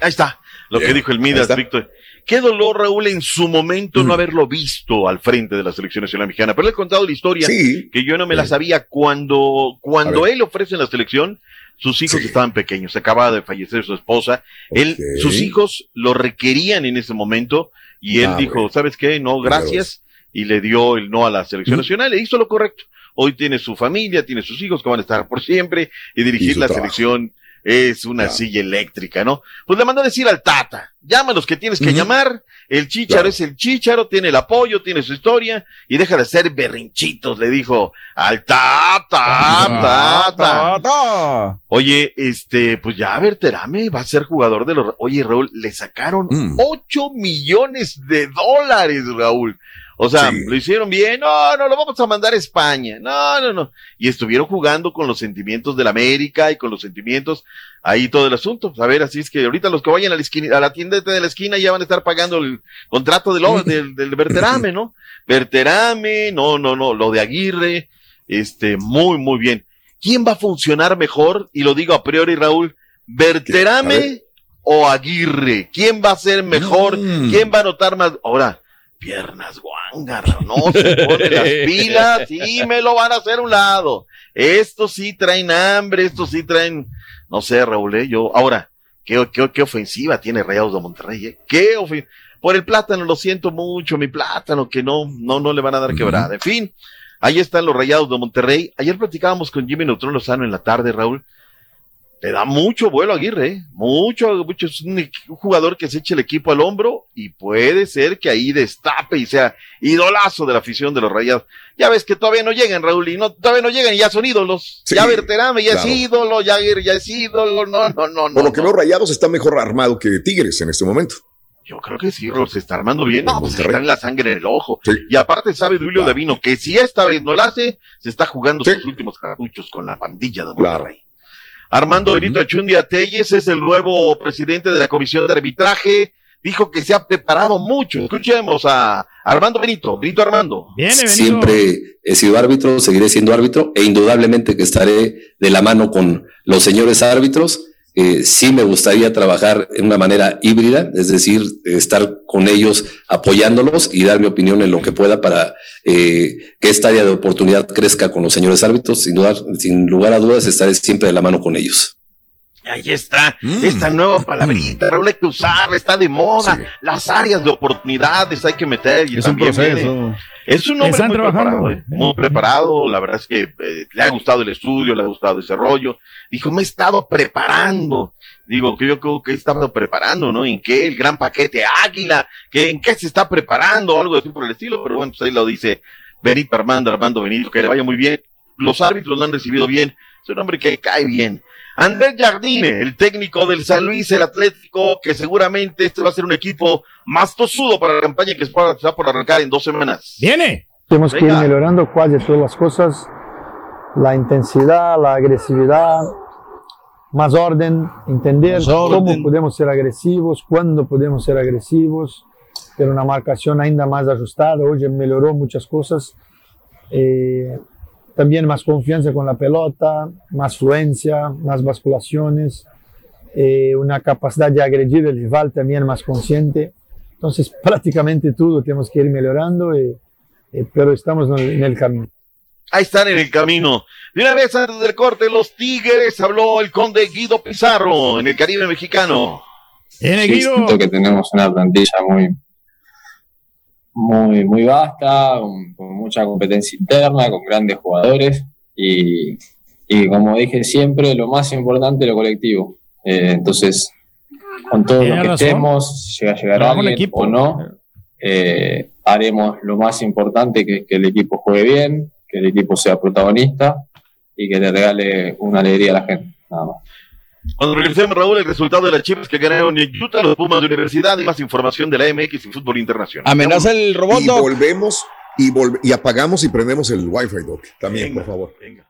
Ahí está, lo que dijo el Midas, Víctor. Qué dolor, Raúl, en su momento no haberlo visto al frente de la selección nacional mexicana. Pero le he contado la historia que yo no me la sabía cuando, cuando él ofrece la selección. Sus hijos estaban pequeños, acababa de fallecer su esposa. Él, sus hijos lo requerían en ese momento y él dijo, ¿sabes qué? No, gracias y le dio el no a la selección nacional e hizo lo correcto. Hoy tiene su familia, tiene sus hijos que van a estar por siempre y dirigir la selección es una silla eléctrica, ¿no? Pues le mandó a decir al Tata, llámalos que tienes que llamar, el Chicharo es el Chicharo, tiene el apoyo, tiene su historia y deja de ser berrinchitos, le dijo al Tata, Tata. Oye, este, pues ya Berterame va a ser jugador de los, oye Raúl, le sacaron mm. ocho millones de dólares, Raúl. O sea, lo hicieron bien, no, no, lo vamos a mandar a España, no, no, no. Y estuvieron jugando con los sentimientos de la América y con los sentimientos, ahí todo el asunto. A ver, así es que ahorita los que vayan a la, esquina, a la tienda de la esquina ya van a estar pagando el contrato del, del, del Berterame, ¿no? Berterame, no, no, no, lo de Aguirre, este, muy, muy bien. ¿Quién va a funcionar mejor? Y lo digo a priori, Raúl, Berterame o Aguirre. ¿Quién va a ser mejor? ¿Quién va a notar más? Ahora, piernas guangar, no se pone las [laughs] pilas y me lo van a hacer un lado. Estos sí traen hambre, estos sí traen, no sé, Raúl, ¿eh? yo, ahora, qué, qué, qué ofensiva tiene Rayados de Monterrey, ¿eh? qué ofensiva. Por el plátano, lo siento mucho, mi plátano, que no, no, no le van a dar quebrada. En fin, ahí están los Rayados de Monterrey. Ayer platicábamos con Jimmy Neutrón Lozano en la tarde, Raúl, le da mucho vuelo a Aguirre, ¿eh? mucho, mucho, es un, jugador que se eche el equipo al hombro y puede ser que ahí destape y sea idolazo de la afición de los Rayados. Ya ves que todavía no llegan, Raúl, y no, todavía no llegan y ya son ídolos. ya Berterame ya es ídolo, ya ya es ídolo, no, no, no. Por lo que veo, Rayados está mejor armado que Tigres en este momento. Yo creo que sí, se está armando bien. No, pues está en la sangre en el ojo. Y aparte sabe Julio Davino que si esta vez no la hace, se está jugando sus últimos cartuchos con la pandilla de Monterrey. Armando Benito Achundia Telles es el nuevo presidente de la Comisión de Arbitraje. Dijo que se ha preparado mucho. Escuchemos a Armando Benito. Benito Armando. Siempre he sido árbitro, seguiré siendo árbitro e indudablemente que estaré de la mano con los señores árbitros eh, sí me gustaría trabajar en una manera híbrida, es decir, estar con ellos apoyándolos y dar mi opinión en lo que pueda para eh, que esta área de oportunidad crezca con los señores árbitros. Sin, duda, sin lugar a dudas, estaré siempre de la mano con ellos. Ahí está, mm. esta nueva palabrita, mm. hay que usarla, está de moda. Las áreas de oportunidades hay que meter. Y es un proceso. Es un hombre muy preparado, ¿eh? muy preparado. La verdad es que eh, le ha gustado el estudio, le ha gustado el desarrollo. Dijo, me he estado preparando. Digo, que yo creo que he estado preparando, ¿no? ¿En qué? El gran paquete Águila, que ¿en qué se está preparando? Algo así por el estilo, pero bueno, pues ahí lo dice Benito Armando, Armando Benito, que le vaya muy bien. Los árbitros lo han recibido bien. Es un hombre que cae bien. Andrés Jardine, el técnico del San Luis, el Atlético, que seguramente este va a ser un equipo más tosudo para la campaña que está por arrancar en dos semanas. ¡Viene! Tenemos que ir mejorando casi todas las cosas, la intensidad, la agresividad, más orden, entender cómo podemos ser agresivos, cuándo podemos ser agresivos, tener una marcación ainda más ajustada. Hoy mejoró muchas cosas. Eh, también más confianza con la pelota, más fluencia, más basculaciones, eh, una capacidad de agredir el rival también más consciente. Entonces, [laughs] prácticamente todo tenemos que ir mejorando, eh, eh, pero estamos en el camino. Ahí están en el camino. De una vez antes del corte, los Tigres habló el conde Guido Pizarro en el Caribe mexicano. En el Guido. siento que tenemos una plantilla muy, muy, muy vasta, con, mucha competencia interna, con grandes jugadores y, Y como dije siempre, lo más importante es lo colectivo. Eh, entonces, con todo lo que estemos, llega a llegar alguien o no, eh, haremos lo más importante, que que el equipo juegue bien, que el equipo sea protagonista y que le regale una alegría a la gente. Nada más. Cuando regresemos, Raúl, el resultado de las Chivas que ganaron en Utah, los Pumas de Universidad y más información de la MX y Fútbol Internacional. Amenaza el robot. Y volvemos y, y apagamos y prendemos el Wi-Fi, Doc. También, por favor. Venga.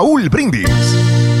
Brindis.